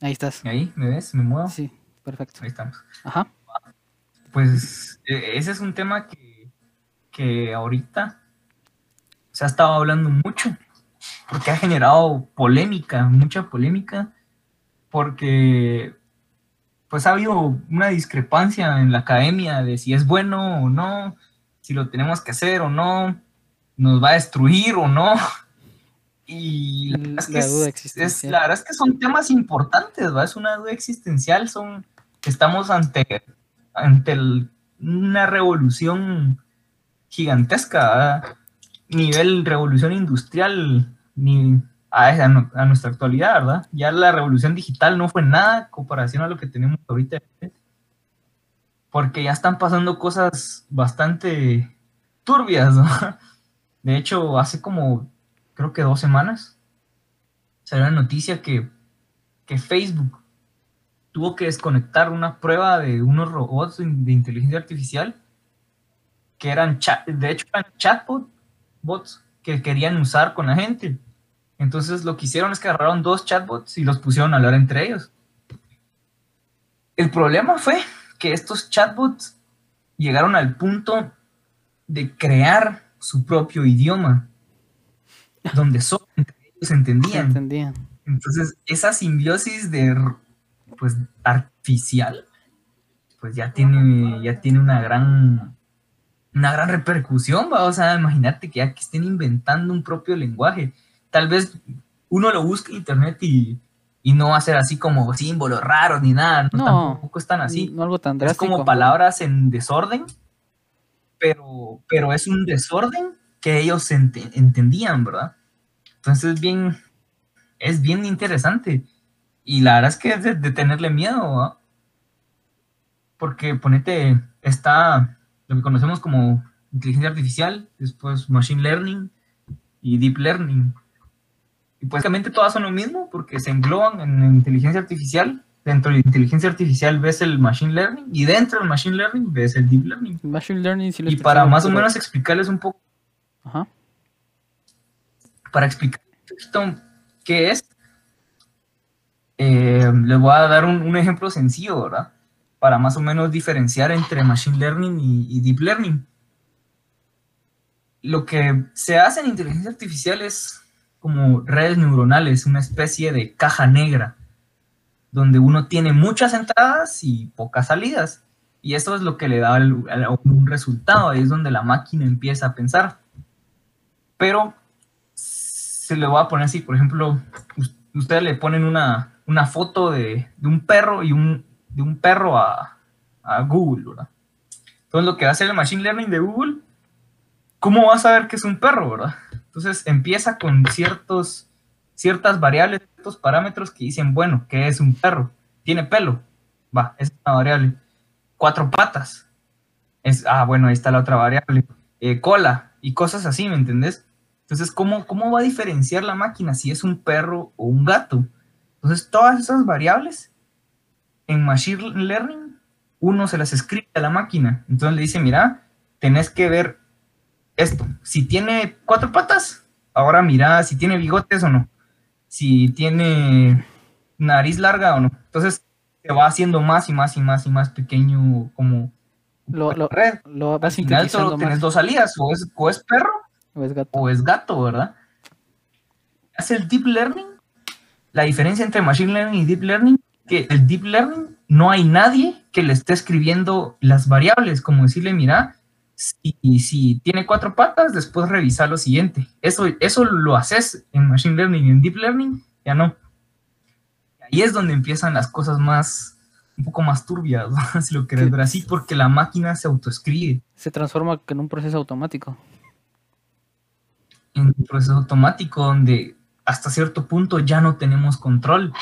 Ahí estás. Ahí, ¿me ves? ¿Me muevo? Sí, perfecto. Ahí estamos. Ajá. Pues e- ese es un tema que, que ahorita se ha estado hablando mucho, porque ha generado polémica, mucha polémica, porque pues ha habido una discrepancia en la academia de si es bueno o no, si lo tenemos que hacer o no, nos va a destruir o no. Y la verdad es que, La duda es- la verdad es que son temas importantes, ¿va? Es una duda existencial, son, estamos ante, ante el- una revolución gigantesca, ¿verdad? nivel revolución industrial, ni a, a nu- a nuestra actualidad, ¿verdad? Ya la revolución digital no fue nada en comparación a lo que tenemos ahorita, porque ya están pasando cosas bastante turbias, ¿no? [LAUGHS] De hecho, hace como, creo que dos semanas, salió la noticia que, que Facebook tuvo que desconectar una prueba de unos robots de inteligencia artificial que eran, de hecho, eran chatbot bots que querían usar con la gente. Entonces lo que hicieron es que agarraron dos chatbots y los pusieron a hablar entre ellos. El problema fue que estos chatbots llegaron al punto de crear su propio idioma, donde solo entre ellos entendían. entendía. Entonces, esa simbiosis de pues artificial, pues ya tiene, ya tiene una gran una gran repercusión, ¿va? o sea, imagínate que ya que estén inventando un propio lenguaje. Tal vez uno lo busque en internet y, y no va a ser así como símbolos raros ni nada, no, No, tampoco están así. No algo tan Es drástico. como palabras en desorden, pero, pero es un desorden que ellos ente- entendían, ¿verdad? Entonces bien, es bien interesante. Y la verdad es que es de, de tenerle miedo, ¿verdad? Porque ponete, está lo que conocemos como inteligencia artificial, después machine learning y deep learning. Y pues básicamente todas son lo mismo porque se engloban en inteligencia artificial. Dentro de inteligencia artificial ves el machine learning y dentro del machine learning ves el deep learning. Machine Learning sí lo he Y para más o menos explicarles un poco, Ajá. para explicar qué es, Eh, les voy a dar un, un, ejemplo sencillo, ¿verdad? Para más o menos diferenciar entre Machine Learning y, Deep Learning. Lo que se hace en inteligencia artificial es como redes neuronales, una especie de caja negra, donde uno tiene muchas entradas y pocas salidas. Y esto es lo que le da un resultado, ahí es donde la máquina empieza a pensar. Pero se le va a poner así, por ejemplo, ustedes le ponen una, una foto de, un perro y un, de un perro a, a, Google, ¿verdad? Entonces lo que hace el Machine Learning de Google, ¿cómo va a saber que es un perro, verdad? Entonces empieza con ciertos, ciertas variables, ciertos parámetros que dicen, bueno, ¿qué es un perro? Tiene pelo, va, es una variable. Cuatro patas, es, ah, bueno, ahí está la otra variable. Eh, cola y cosas así, ¿me entendés? Entonces, ¿cómo, ¿cómo va a diferenciar la máquina si es un perro o un gato? Entonces, todas esas variables en Machine Learning, uno se las escribe a la máquina. Entonces le dice, mira, tenés que ver esto. Si tiene cuatro patas, ahora mira si tiene bigotes o no. Si tiene nariz larga o no. Entonces se va haciendo más y más y más y más pequeño como lo, lo, red. lo Al final solo tienes dos salidas, o es, o es perro o es gato. o es gato, ¿verdad? Hace el deep learning. La diferencia entre machine learning y deep learning, que el deep learning no hay nadie que le esté escribiendo las variables, como decirle, mira, si, si tiene cuatro patas, después revisa lo siguiente. Eso, eso lo haces en Machine Learning y en Deep Learning, ya no. Ahí es donde empiezan las cosas más, un poco más turbias, [LAUGHS] ¿no? si lo querés ver así, porque la máquina se autoescribe. Se transforma en un proceso automático. En un proceso automático donde hasta cierto punto ya no tenemos control.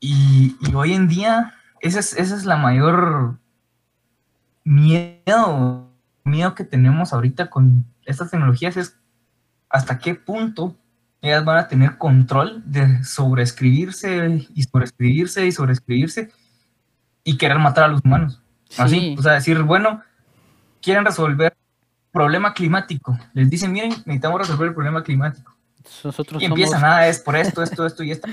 Y, y hoy en día, esa es, esa es la mayor miedo, miedo que tenemos ahorita con estas tecnologías es hasta qué punto ellas van a tener control de sobreescribirse y sobreescribirse y sobreescribirse y querer matar a los humanos. Sí. Así, o sea, decir, bueno, quieren resolver problema climático. Les dicen, miren, necesitamos resolver el problema climático. Nosotros y empiezan, somos... ah, es por esto, esto, esto y esto.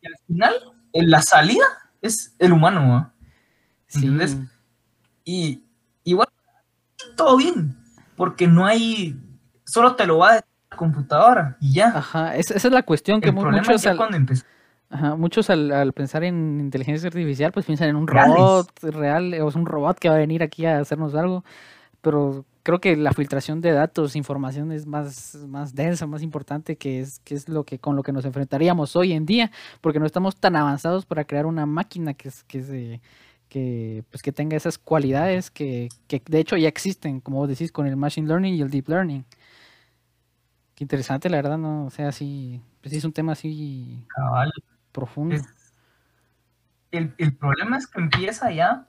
Y al final, la salida es el humano, ¿no? ¿Entiendes? Sí. Y, y bueno, todo bien, porque no hay, solo te lo va a decir la computadora y ya. Ajá, esa, esa es la cuestión que El muchos, al, cuando ajá, muchos al, al pensar en inteligencia artificial, pues piensan en un Reales. robot real, o es un robot que va a venir aquí a hacernos algo, pero creo que la filtración de datos, información es más, más densa, más importante, que es, que es lo que con lo que nos enfrentaríamos hoy en día, porque no estamos tan avanzados para crear una máquina que, es- que se que, pues, que tenga esas cualidades que, que de hecho ya existen, como vos decís, con el Machine Learning y el Deep Learning. Qué interesante, la verdad, ¿no? O sea, sí, pues sí es un tema así Cabal. profundo. Es- el, el problema es que empieza ya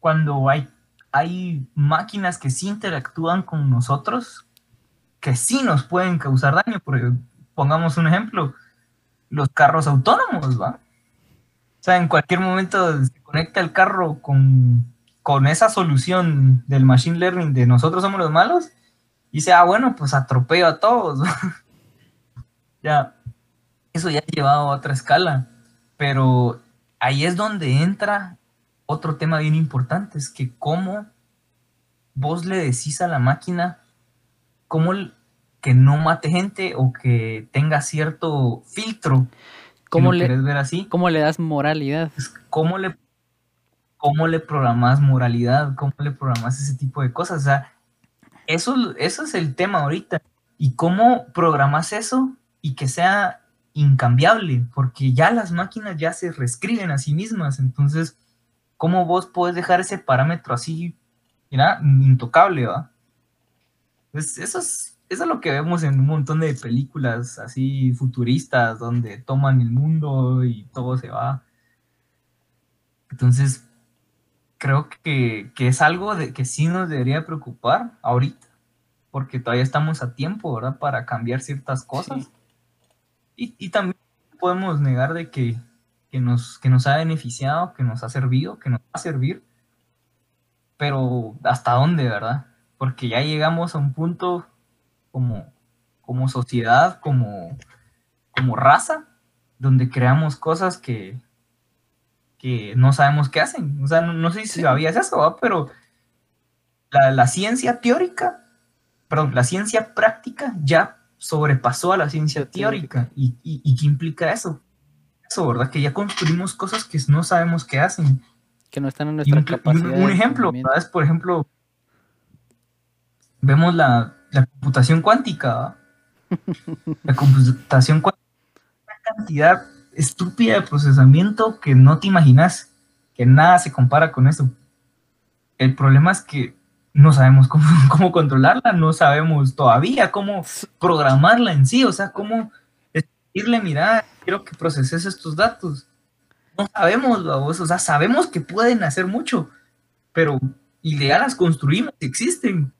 cuando hay, hay máquinas que sí interactúan con nosotros, que sí nos pueden causar daño. Porque, pongamos un ejemplo, los carros autónomos, ¿va? O sea, en cualquier momento se conecta el carro con, con esa solución del machine learning de nosotros somos los malos y dice, ah, bueno, pues atropello a todos. [LAUGHS] ya, eso ya ha llevado a otra escala, pero ahí es donde entra otro tema bien importante, es que cómo vos le decís a la máquina cómo que no mate gente o que tenga cierto filtro, ¿Cómo si le, ver así, ¿Cómo le das moralidad? cómo le, cómo le programas moralidad, cómo le programas ese tipo de cosas. O sea, eso, eso es el tema ahorita. Y cómo programas eso y que sea incambiable, porque ya las máquinas ya se reescriben a sí mismas. Entonces, ¿cómo vos podés dejar ese parámetro así, mira, intocable, va? Pues eso es, eso es lo que vemos en un montón de películas así futuristas, donde toman el mundo y todo se va. Entonces, creo que, que es algo de, que sí nos debería preocupar ahorita, porque todavía estamos a tiempo, ¿verdad? Para cambiar ciertas cosas. Sí. Y, y también podemos negar de que, que, nos, que nos ha beneficiado, que nos ha servido, que nos va a servir, pero ¿hasta dónde, verdad? Porque ya llegamos a un punto como, como sociedad, como, como raza, donde creamos cosas que, que no sabemos qué hacen. O sea, no, sé si sabías eso, pero la, ciencia teórica, perdón, la ciencia práctica ya sobrepasó a la ciencia teórica. ¿Y, y, qué implica eso? Eso, ¿verdad? Que ya construimos cosas que no sabemos qué hacen. Que no están en nuestra un, capacidad. Un, ejemplo, ¿verdad? por ejemplo, vemos la, la computación cuántica. [LAUGHS] la computación cuántica una cantidad estúpida de procesamiento que no te imaginas, que nada se compara con eso. El problema es que no sabemos cómo, [LAUGHS] cómo controlarla, no sabemos todavía cómo programarla en sí, o sea, cómo decirle, mira, quiero que proceses estos datos. No sabemos, o sea, sabemos que pueden hacer mucho, pero ya las construimos, existen,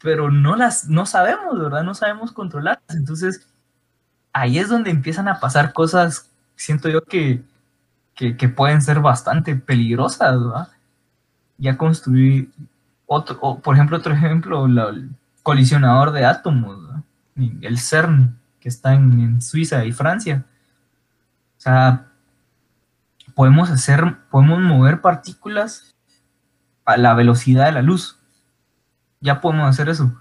pero no las, no sabemos, ¿verdad? No sabemos controlarlas. Entonces, ahí es donde empiezan a pasar cosas, siento yo que, que, pueden ser bastante peligrosas, ¿verdad? Ya construir, otro, por ejemplo, otro ejemplo, el colisionador de átomos, el CERN, que está en, Suiza y Francia. O sea, podemos hacer, podemos mover partículas a la velocidad de la luz. Ya podemos hacer eso.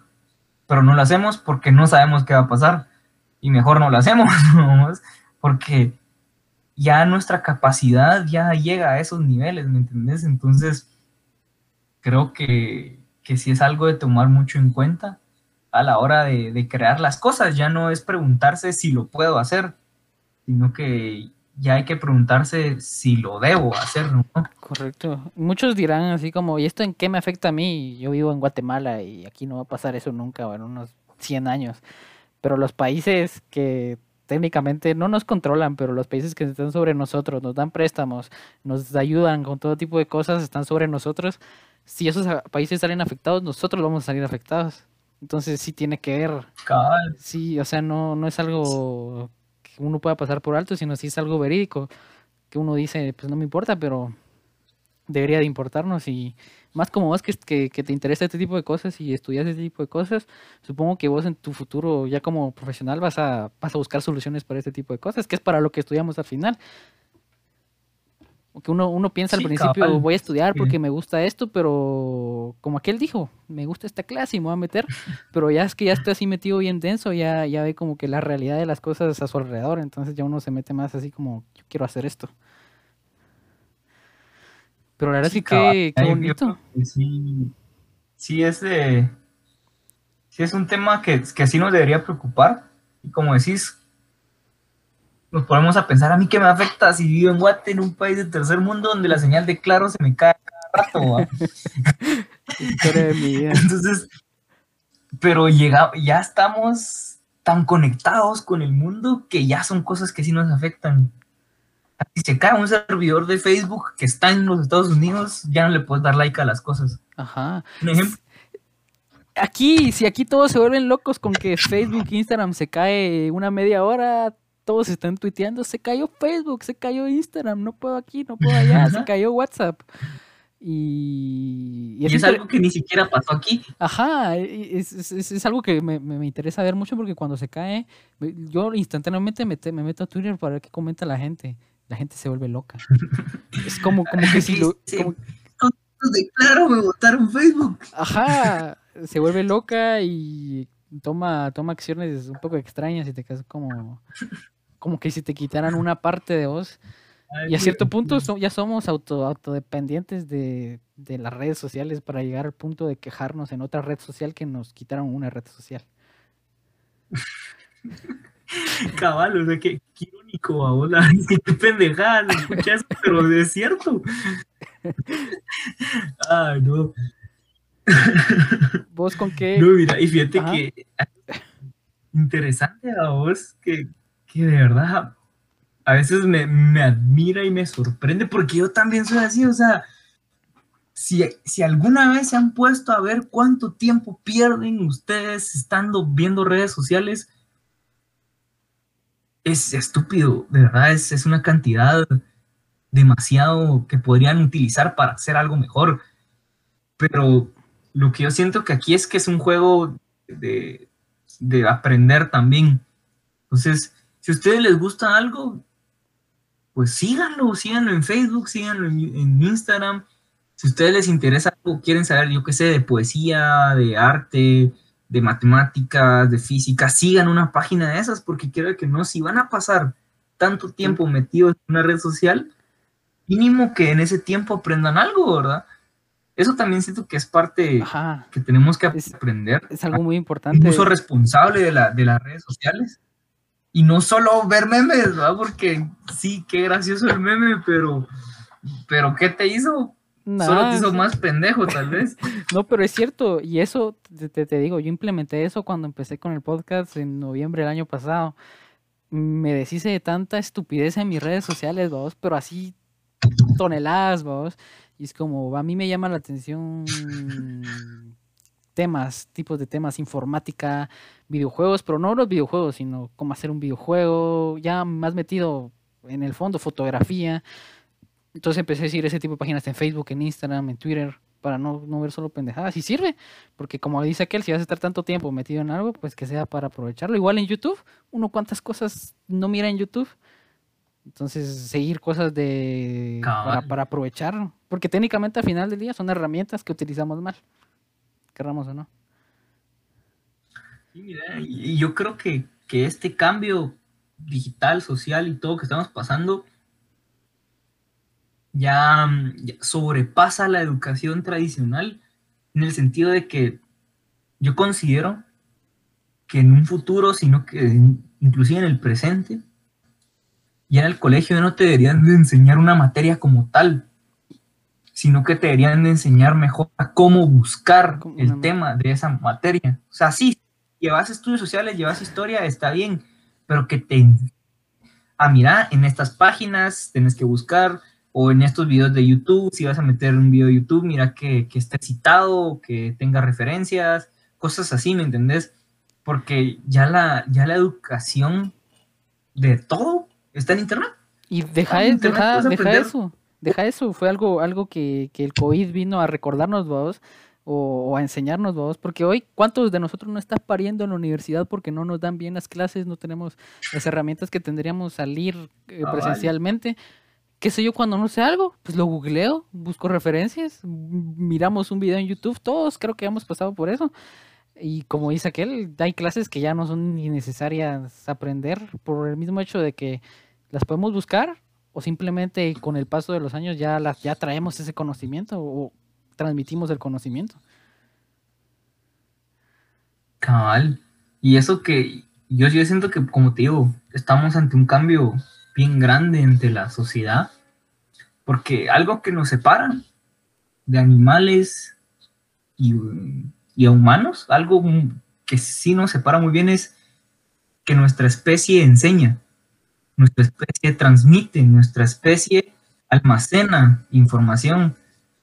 Pero no lo hacemos porque no sabemos qué va a pasar. Y mejor no lo hacemos, [LAUGHS] porque ya nuestra capacidad ya llega a esos niveles, ¿me entendés? Entonces, creo que, que sí es algo de tomar mucho en cuenta a la hora de, crear las cosas. Ya no es preguntarse si lo puedo hacer, sino que ya hay que preguntarse si lo debo hacer, ¿no? Correcto. Muchos dirán así como, ¿y esto en qué me afecta a mí? Yo vivo en Guatemala y aquí no va a pasar eso nunca, en unos 100 años. Pero los países que técnicamente no nos controlan, pero los países que están sobre nosotros, nos dan préstamos, nos ayudan con todo tipo de cosas, están sobre nosotros. Si esos países salen afectados, nosotros vamos a salir afectados. Entonces sí tiene que ver. Sí, o sea, no, no es algo que uno pueda pasar por alto, sino sí es algo verídico, que uno dice, pues no me importa, pero debería de importarnos y más como vos que, que, te interesa este tipo de cosas y estudias este tipo de cosas, supongo que vos en tu futuro ya como profesional vas a, vas a buscar soluciones para este tipo de cosas, que es para lo que estudiamos al final. Que uno, uno piensa al principio, voy a estudiar porque me gusta esto, pero como aquel dijo, me gusta esta clase y me voy a meter, [LAUGHS] pero ya es que ya está así metido bien denso, ya, ya ve como que la realidad de las cosas a su alrededor, entonces ya uno se mete más así como, yo quiero hacer esto. Pero la verdad sí, que qué bonito. Sí, sí, es de, sí es un tema que, que sí nos debería preocupar. Y como decís, nos ponemos a pensar, a mí qué me afecta si vivo en Guate, en un país de tercer mundo donde la señal de claro se me cae cada rato. [LAUGHS] Entonces, pero llega, ya estamos tan conectados con el mundo que ya son cosas que sí nos afectan si se cae un servidor de Facebook que está en los Estados Unidos, ya no le puedes dar like a las cosas. Ajá. Un ejemplo. Aquí, si aquí todos se vuelven locos con que Facebook, Instagram se cae una media hora, todos están tuiteando, se cayó Facebook, se cayó Instagram, no puedo aquí, no puedo allá, se [LAUGHS] cayó WhatsApp. Y, es, algo que ni siquiera pasó aquí. Ajá, es, es, algo que me, me, interesa ver mucho porque cuando se cae, yo instantáneamente me, me meto a Twitter para ver qué comenta la gente la gente se vuelve loca. [LAUGHS] Es como, como que si lo. claro, me votaron Facebook. Ajá, se vuelve loca y toma, toma acciones un poco extrañas y te quedas como. Como que si te quitaran una parte de vos. y a cierto punto ya somos auto, autodependientes de, de, las redes sociales para llegar al punto de quejarnos en otra red social que nos quitaron una red social. [LAUGHS] Cabal, o sea, qué, irónico, ahora, [LAUGHS] qué pendejada, lo escuchas, pero es cierto. [LAUGHS] Ay, no. ¿Vos con qué? No, mira, y fíjate que interesante a vos que, que de verdad a veces me, me, admira y me sorprende porque yo también soy así, o sea, si, si, alguna vez se han puesto a ver cuánto tiempo pierden ustedes estando viendo redes sociales, es estúpido, de verdad, es, es una cantidad demasiado que podrían utilizar para hacer algo mejor. Pero lo que yo siento que aquí es que es un juego de, de aprender también. Entonces, si a ustedes les gusta algo, pues síganlo, síganlo en Facebook, síganlo en, Instagram. Si a ustedes les interesa algo, quieren saber, yo qué sé, de poesía, de arte, de matemáticas, de física, sigan una página de esas, porque quiero que no, si van a pasar tanto tiempo metidos en una red social, mínimo que en ese tiempo aprendan algo, ¿verdad? Eso también siento que es parte que tenemos que aprender. Es algo muy importante. Un uso responsable de, la, de las redes sociales. Y no solo ver memes, ¿verdad? Porque sí, qué gracioso el meme, pero, pero ¿qué te hizo? Solo te hizo más pendejo, tal vez. [LAUGHS] no, pero es cierto. Y eso, te, te, digo, yo implementé eso cuando empecé con el podcast en noviembre del año pasado. Me deshice de tanta estupidez en mis redes sociales, vos, pero así toneladas, vos. Y es como, a mí me llama la atención temas, tipos de temas, informática, videojuegos, pero no los videojuegos, sino cómo hacer un videojuego, ya más metido en el fondo, fotografía. Entonces empecé a decir ese tipo de páginas en Facebook, en Instagram, en Twitter, para no, no ver solo pendejadas. Y sirve, porque como dice aquel, si vas a estar tanto tiempo metido en algo, pues que sea para aprovecharlo. Igual en YouTube, uno cuántas cosas no mira en YouTube. Entonces, seguir cosas de para, aprovechar, porque técnicamente al final del día son herramientas que utilizamos mal, o no. Y yo creo que, este cambio digital, social y todo que estamos pasando ya, ya, sobrepasa la educación tradicional en el sentido de que yo considero que en un futuro, sino que inclusive en el presente, ya en el colegio no te deberían de enseñar una materia como tal, sino que te deberían de enseñar mejor a cómo buscar el tema de esa materia. O sea, sí, llevas estudios sociales, llevas historia, está bien, pero que te... Ah, mira, en estas páginas tienes que buscar, o en estos videos de YouTube, si vas a meter un video de YouTube, mira que, que esté citado, que tenga referencias, cosas así, ¿me entendés? Porque ya la, ya la educación de todo está en internet. Y deja, deja, deja eso, deja eso, fue algo, algo que, que el COVID vino a recordarnos vos o, a enseñarnos vos, porque hoy cuántos de nosotros no están pariendo en la universidad porque no nos dan bien las clases, no tenemos las herramientas que tendríamos salir eh, presencialmente. ¿Qué sé yo cuando no sé algo? Pues lo googleo, busco referencias, miramos un video en YouTube, todos creo que hemos pasado por eso. Y como dice aquel, hay clases que ya no son ni necesarias aprender por el mismo hecho de que las podemos buscar o simplemente con el paso de los años ya ya traemos ese conocimiento o transmitimos el conocimiento. Cabal. Y eso que yo, yo siento que, como te digo, estamos ante un cambio bien grande entre la sociedad, porque algo que nos separa de animales y, y a humanos, algo que sí nos separa muy bien es que nuestra especie enseña nuestra especie transmite, nuestra especie almacena información.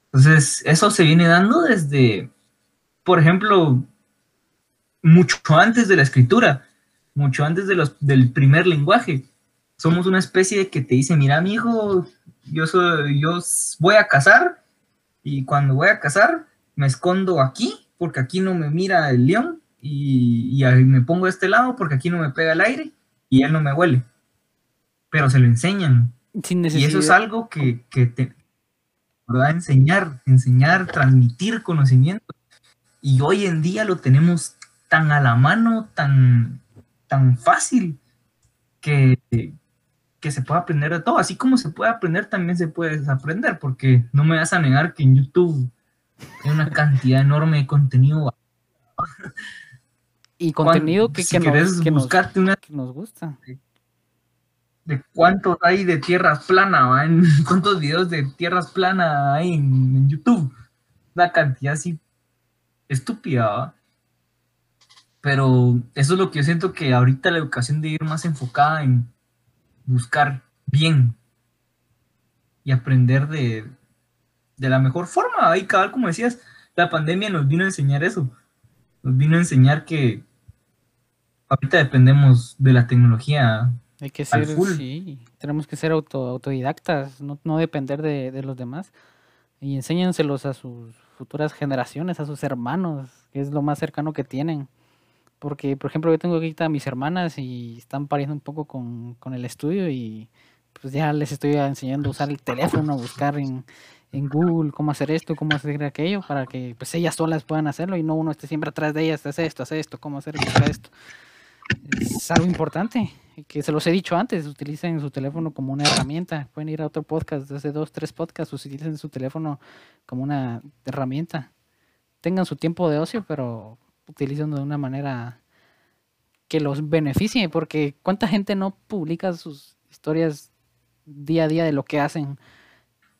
Entonces, eso se viene dando desde, por ejemplo, mucho antes de la escritura, mucho antes de los, del primer lenguaje. Somos una especie que te dice, mira, mi hijo, yo, yo voy a cazar y cuando voy a cazar me escondo aquí porque aquí no me mira el león y, y me pongo a este lado porque aquí no me pega el aire y él no me huele pero se lo enseñan. y eso es algo que, que te a Enseñar, enseñar, transmitir conocimiento. Y hoy en día lo tenemos tan a la mano, tan, tan fácil, que, que se puede aprender de todo. Así como se puede aprender, también se puede desaprender, porque no me vas a negar que en YouTube hay una cantidad enorme de contenido. Y contenido que, que, nos, que, una, que nos gusta de cuántos hay de tierras planas, en [LAUGHS] cuántos videos de tierras planas hay en, YouTube. Una cantidad así estúpida, Pero eso es lo que yo siento que ahorita la educación debe ir más enfocada en buscar bien y aprender de, de la mejor forma. Ahí, cabal, como decías, la pandemia nos vino a enseñar eso. Nos vino a enseñar que ahorita dependemos de la tecnología hay que ser, sí, tenemos que ser auto, autodidactas, no, no depender de, de, los demás. Y enséñenselos a sus futuras generaciones, a sus hermanos, que es lo más cercano que tienen. Porque, por ejemplo, yo tengo aquí a mis hermanas y están pariendo un poco con, con el estudio y pues ya les estoy enseñando a usar el teléfono, a buscar en, en Google cómo hacer esto, cómo hacer aquello, para que pues ellas solas puedan hacerlo y no uno esté siempre atrás de ellas, hace esto, hace esto, cómo hacer esto. Es algo importante, que se los he dicho antes, utilicen su teléfono como una herramienta. Pueden ir a otro podcast, desde dos, tres podcasts, utilicen su teléfono como una herramienta. Tengan su tiempo de ocio, pero utilicen de una manera que los beneficie, porque cuánta gente no publica sus historias día a día de lo que hacen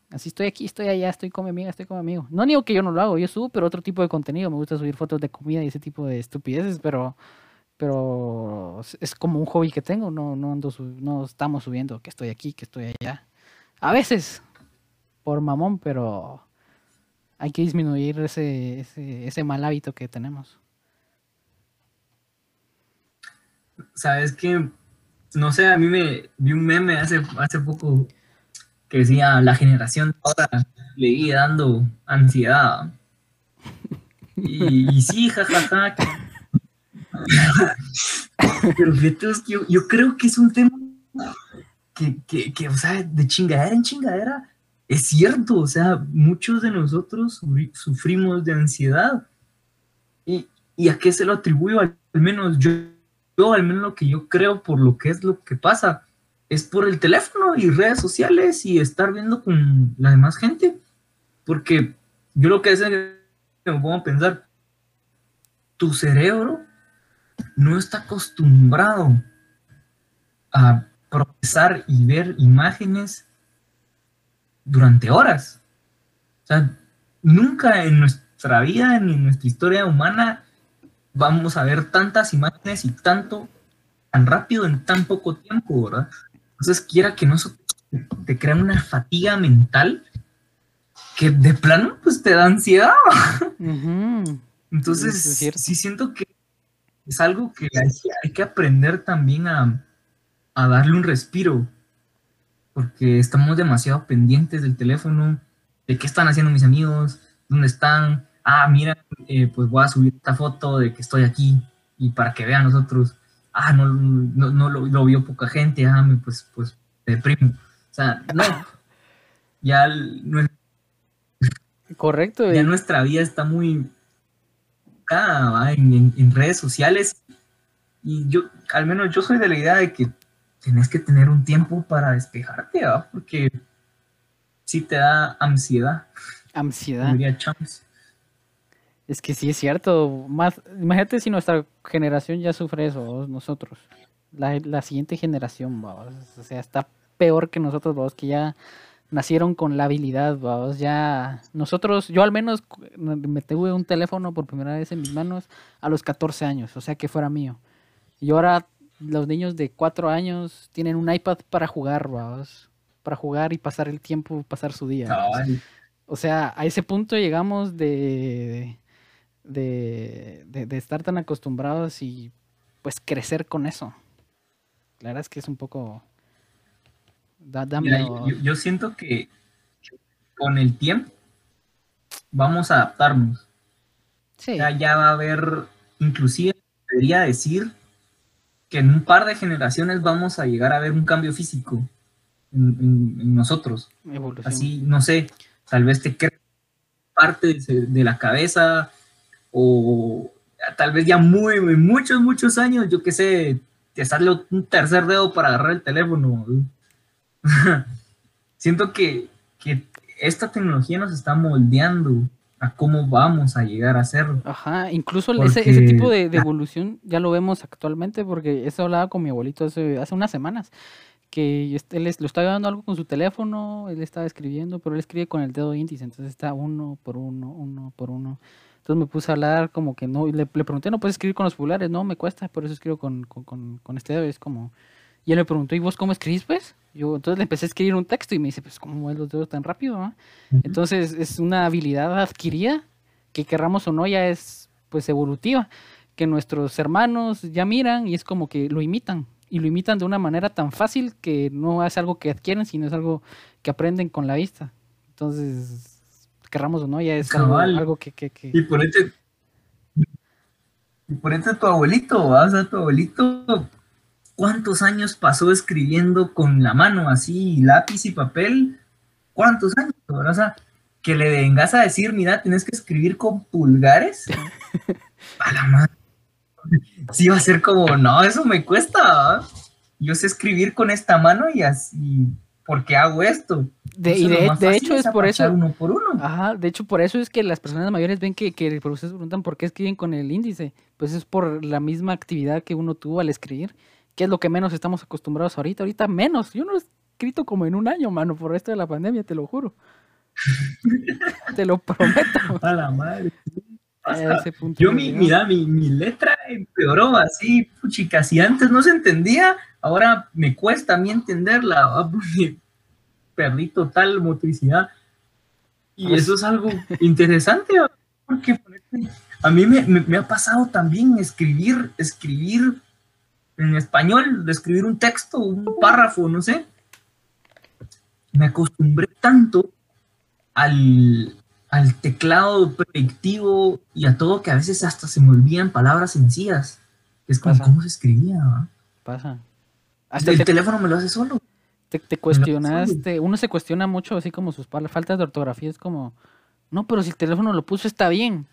Así estoy aquí, estoy allá, estoy con mi amiga, estoy con mi amigo. No digo que yo no lo hago, yo subo, pero otro tipo de contenido. Me gusta subir fotos de comida y ese tipo de estupideces, pero, pero es como un hobby que tengo. No, no, ando, no estamos subiendo que estoy aquí, que estoy allá. A veces, por mamón, pero hay que disminuir ese, ese, ese mal hábito que tenemos. Sabes que, no sé, a mí me vi un meme hace, hace poco que decía la generación ahora le dando ansiedad. [LAUGHS] Y, sí, jajaja. Pero fíjate, yo, yo, creo que es un tema que, que, que, o sea, de chingadera en chingadera, es cierto, o sea, muchos de nosotros sufrimos de ansiedad. ¿Y, y a qué se lo atribuyo? Al menos yo, yo, al menos lo que yo creo por lo que es lo que pasa es por el teléfono y redes sociales y estar viendo con la demás gente. Porque yo lo que es me pongo a pensar, tu cerebro no está acostumbrado a procesar y ver imágenes durante horas. O sea, nunca en nuestra vida ni en nuestra historia humana vamos a ver tantas imágenes y tanto tan rápido en tan poco tiempo, ¿verdad? Entonces, quiera que no te crean una fatiga mental que de plano pues te da ansiedad. Entonces, sí siento que es algo que hay, que aprender también a, darle un respiro, porque estamos demasiado pendientes del teléfono, de qué están haciendo mis amigos, dónde están, ah, mira, eh, pues voy a subir esta foto de que estoy aquí y para que vean nosotros ah, no, no, lo, vio poca gente, ah, pues, pues deprimo. O sea, no. Ya Correcto. Ya nuestra vida está muy en, en, redes sociales. Y yo, al menos yo soy de la idea de que tenés que tener un tiempo para despejarte. Porque sí te da ansiedad. Ansiedad. Es que sí es cierto. Más, imagínate si nuestra generación ya sufre eso, nosotros. La, siguiente generación, vamos. O sea, está peor que nosotros, vamos, que ya nacieron con la habilidad, vamos. Ya nosotros, yo al menos me tuve un teléfono por primera vez en mis manos a los 14 años, o sea que fuera mío. Y ahora los niños de 4 años tienen un iPad para jugar, vamos. Para jugar y pasar el tiempo, pasar su día. O sea, a ese punto llegamos de de, de, estar tan acostumbrados y pues crecer con eso. La verdad es que es un poco... yo, siento que con el tiempo vamos a adaptarnos. Ya, ya va a haber, inclusive debería decir que en un par de generaciones vamos a llegar a ver un cambio físico en, nosotros. Así, no sé, tal vez te crees parte de la cabeza, o tal vez ya muy, muchos, muchos años, yo qué sé, te sale un tercer dedo para agarrar el teléfono. [LAUGHS] Siento que, esta tecnología nos está moldeando a cómo vamos a llegar a hacerlo. Ajá, incluso ese, tipo de, evolución ya lo vemos actualmente porque eso hablaba con mi abuelito hace, hace unas semanas que él lo estaba dando algo con su teléfono, él estaba escribiendo, pero él escribe con el dedo índice, entonces está uno por uno, uno por uno. Entonces me puse a hablar como que no, y le, pregunté, ¿no puedes escribir con los pulgares? No, me cuesta, por eso escribo con, con, con, este dedo. es como, y él me preguntó, ¿y vos cómo escribís pues? Yo entonces le empecé a escribir un texto y me dice, pues, ¿cómo mueves los dedos tan rápido? Entonces es una habilidad adquirida que querramos o no ya es pues evolutiva, que nuestros hermanos ya miran y es como que lo imitan y lo imitan de una manera tan fácil que no es algo que adquieren, sino es algo que aprenden con la vista. Entonces querramos o no, ya es algo, que, que, Y por este, y por este tu abuelito, o sea, tu abuelito ¿cuántos años pasó escribiendo con la mano así, lápiz y papel? ¿Cuántos años? O sea, que le vengas a decir, mira, tienes que escribir con pulgares. [LAUGHS] A la madre. Sí, va a ser como, no, eso me cuesta. Yo sé escribir con esta mano y así, ¿por qué hago esto? De, y de, hecho es por eso. Uno por uno. Ajá, de hecho por eso es que las personas mayores ven que, que ustedes preguntan por qué escriben con el índice. Pues es por la misma actividad que uno tuvo al escribir, que es lo que menos estamos acostumbrados ahorita. Ahorita menos. Yo no he escrito como en un año, mano, por esto de la pandemia, te lo juro. [LAUGHS] te lo prometo. A la madre. Yo, mi, mira, mi, mi, letra empeoró así, puchica, si antes no se entendía, ahora me cuesta a mí entenderla, porque perdí total motricidad. Y eso es algo interesante, porque a mí me, me, ha pasado también escribir, escribir en español, escribir un texto, un párrafo, no sé. Me acostumbré tanto al, al teclado predictivo y a todo que a veces hasta se me olvidan palabras sencillas. Es como cómo se escribía. Pasa. Hasta el teléfono me lo hace solo. Te, te cuestionaste, uno se cuestiona mucho así como sus faltas de ortografía, es como, no, pero si el teléfono lo puso está bien.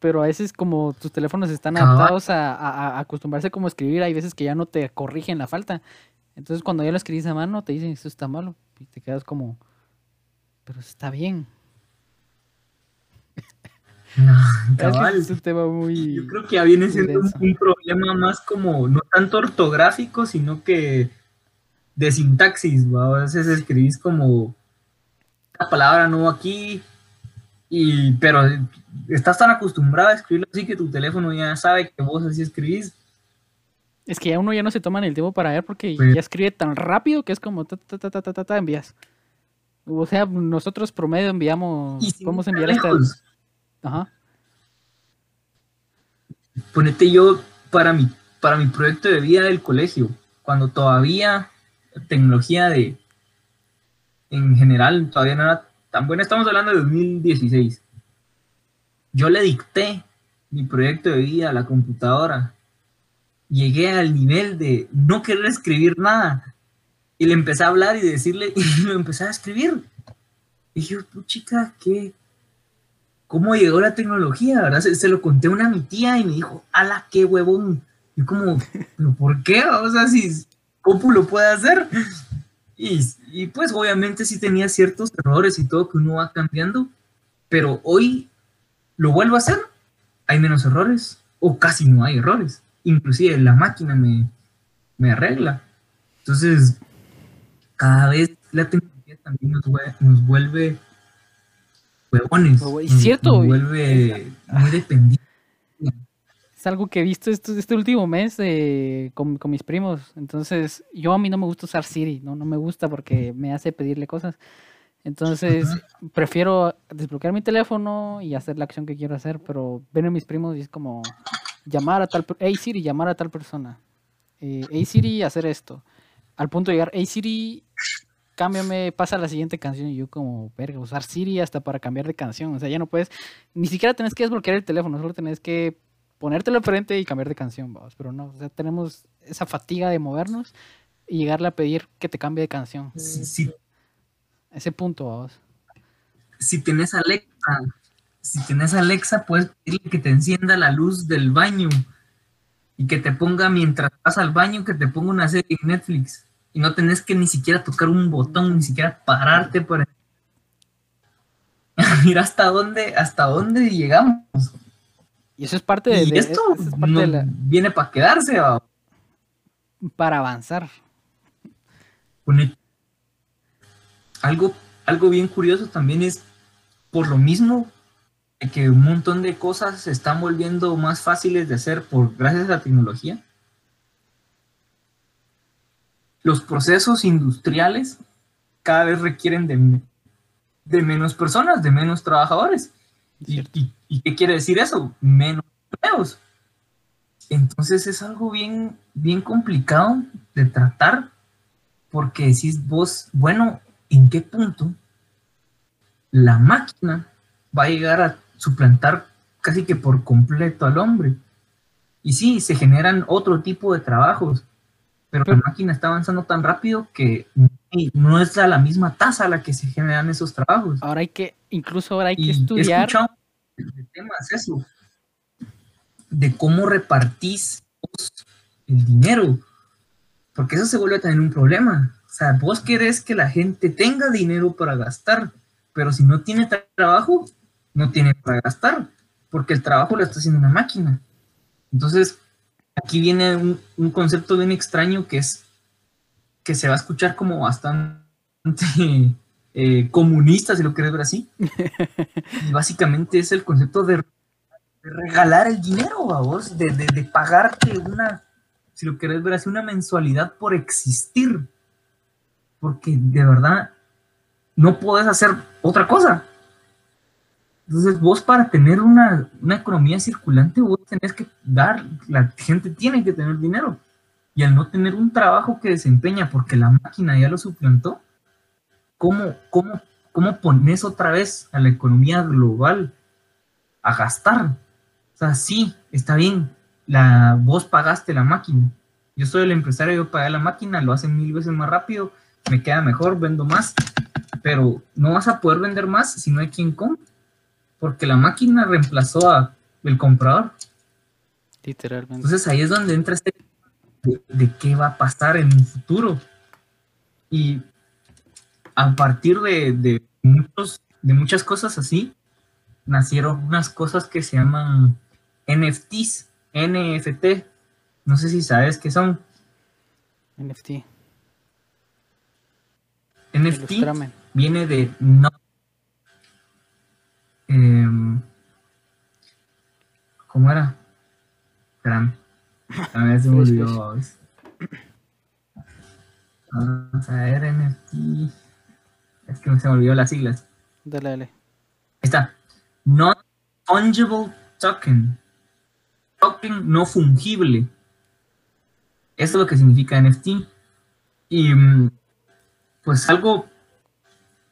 Pero a veces como tus teléfonos están adaptados a, acostumbrarse como a escribir, hay veces que ya no te corrigen la falta. Entonces cuando ya lo escribís a mano te dicen, esto está malo. Y te quedas como, pero está bien. [LAUGHS] No, [LAUGHS] Es un tema muy. Yo creo que ya viene siendo un, problema más como, no tanto ortográfico, sino que de sintaxis. A veces escribís como la palabra no aquí, y, pero estás tan acostumbrado a escribirlo así que tu teléfono ya sabe que vos así escribís. Es que ya uno ya no se toma el tiempo para ver porque pues ya escribe tan rápido que es como ta, ta, ta, ta, ta, envías. O sea, nosotros promedio enviamos, podemos enviar hasta Ajá. Ponete yo para mi, para mi proyecto de vida del colegio, cuando todavía tecnología de, en general, todavía no era tan buena, estamos hablando de 2016. Yo le dicté mi proyecto de vida a la computadora. Llegué al nivel de no querer escribir nada. Y le empecé a hablar y decirle, [LAUGHS] y lo empecé a escribir. Y dije, chica, ¿qué, cómo llegó la tecnología, ¿verdad? Se, lo conté a una mi tía y me dijo, ala, qué huevón. Y como, ¿pero por qué? O sea, si Copu lo puede hacer. Y, pues obviamente sí tenía ciertos errores y todo que uno va cambiando, pero hoy lo vuelvo a hacer, hay menos errores o casi no hay errores. Inclusive la máquina me, me arregla. Entonces, cada vez la tecnología también nos, nos vuelve huevones. Es cierto. vuelve muy dependiente. Es algo que he visto este, este último mes eh, con, mis primos. Entonces, yo a mí no me gusta usar Siri, ¿no? No me gusta porque me hace pedirle cosas. Entonces, prefiero desbloquear mi teléfono y hacer la acción que quiero hacer, pero ven a mis primos y es como llamar a tal, hey Siri, llamar a tal persona. Eh, hey Siri, hacer esto. Al punto de llegar, hey Siri, cámbiame, pasa a la siguiente canción. Y yo como, verga, usar Siri hasta para cambiar de canción. O sea, ya no puedes, ni siquiera tenés que desbloquear el teléfono, solo tenés que ponértelo frente y cambiar de canción, vamos. Pero no, o sea, tenemos esa fatiga de movernos y llegarle a pedir que te cambie de canción. Sí, Ese punto, vamos. Si tienes Alexa, si tienes Alexa, puedes pedirle que te encienda la luz del baño y que te ponga mientras vas al baño, que te ponga una serie en Netflix y no tenés que ni siquiera tocar un botón, ni siquiera pararte por [LAUGHS] Mira hasta dónde, hasta dónde llegamos. Y eso es parte de, y esto viene para quedarse. Para avanzar. Algo, algo bien curioso también es, por lo mismo, que un montón de cosas se están volviendo más fáciles de hacer por gracias a la tecnología los procesos industriales cada vez requieren de, de menos personas, de menos trabajadores. Y, qué quiere decir eso? Menos empleos. Entonces es algo bien, bien complicado de tratar porque decís vos, bueno, ¿en qué punto la máquina va a llegar a suplantar casi que por completo al hombre? Y sí, se generan otro tipo de trabajos, pero, la máquina está avanzando tan rápido que no es a la misma tasa a la que se generan esos trabajos. Ahora hay que, incluso ahora hay que estudiar. el tema es eso, de cómo repartís el dinero, porque eso se vuelve también un problema. O sea, vos querés que la gente tenga dinero para gastar, pero si no tiene trabajo, no tiene para gastar, porque el trabajo lo está haciendo una máquina. Entonces, aquí viene un, concepto bien extraño que es que se va a escuchar como bastante eh, comunista, si lo quieres ver así. [LAUGHS] y básicamente es el concepto de, regalar el dinero, a vos, de, de, pagarte una, si lo quieres ver así, una mensualidad por existir. Porque de verdad no puedes hacer otra cosa. Entonces vos para tener una, economía circulante, vos tenés que dar, la gente tiene que tener dinero. Y al no tener un trabajo que desempeña porque la máquina ya lo suplantó, ¿cómo, cómo, cómo pones otra vez a la economía global a gastar? O sea, sí, está bien, la, vos pagaste la máquina. Yo soy el empresario, yo pagué la máquina, lo hacen mil veces más rápido, me queda mejor, vendo más, pero no vas a poder vender más si no hay quien compre porque la máquina reemplazó a el comprador. Literalmente. Entonces ahí es donde entra este de, qué va a pasar en un futuro. Y a partir de, muchos, de muchas cosas así, nacieron unas cosas que se llaman NFTs, NFT. No sé si sabes qué son. NFT. NFT viene de no Em, ¿Cómo era? Espérame. [LAUGHS] Ver, se me olvidó. Vamos a ver, NFT. Es que se me olvidó las siglas. Dale, dale. Ahí está. Non-fungible token. Token no fungible. Eso es lo que significa NFT. Y mm, pues algo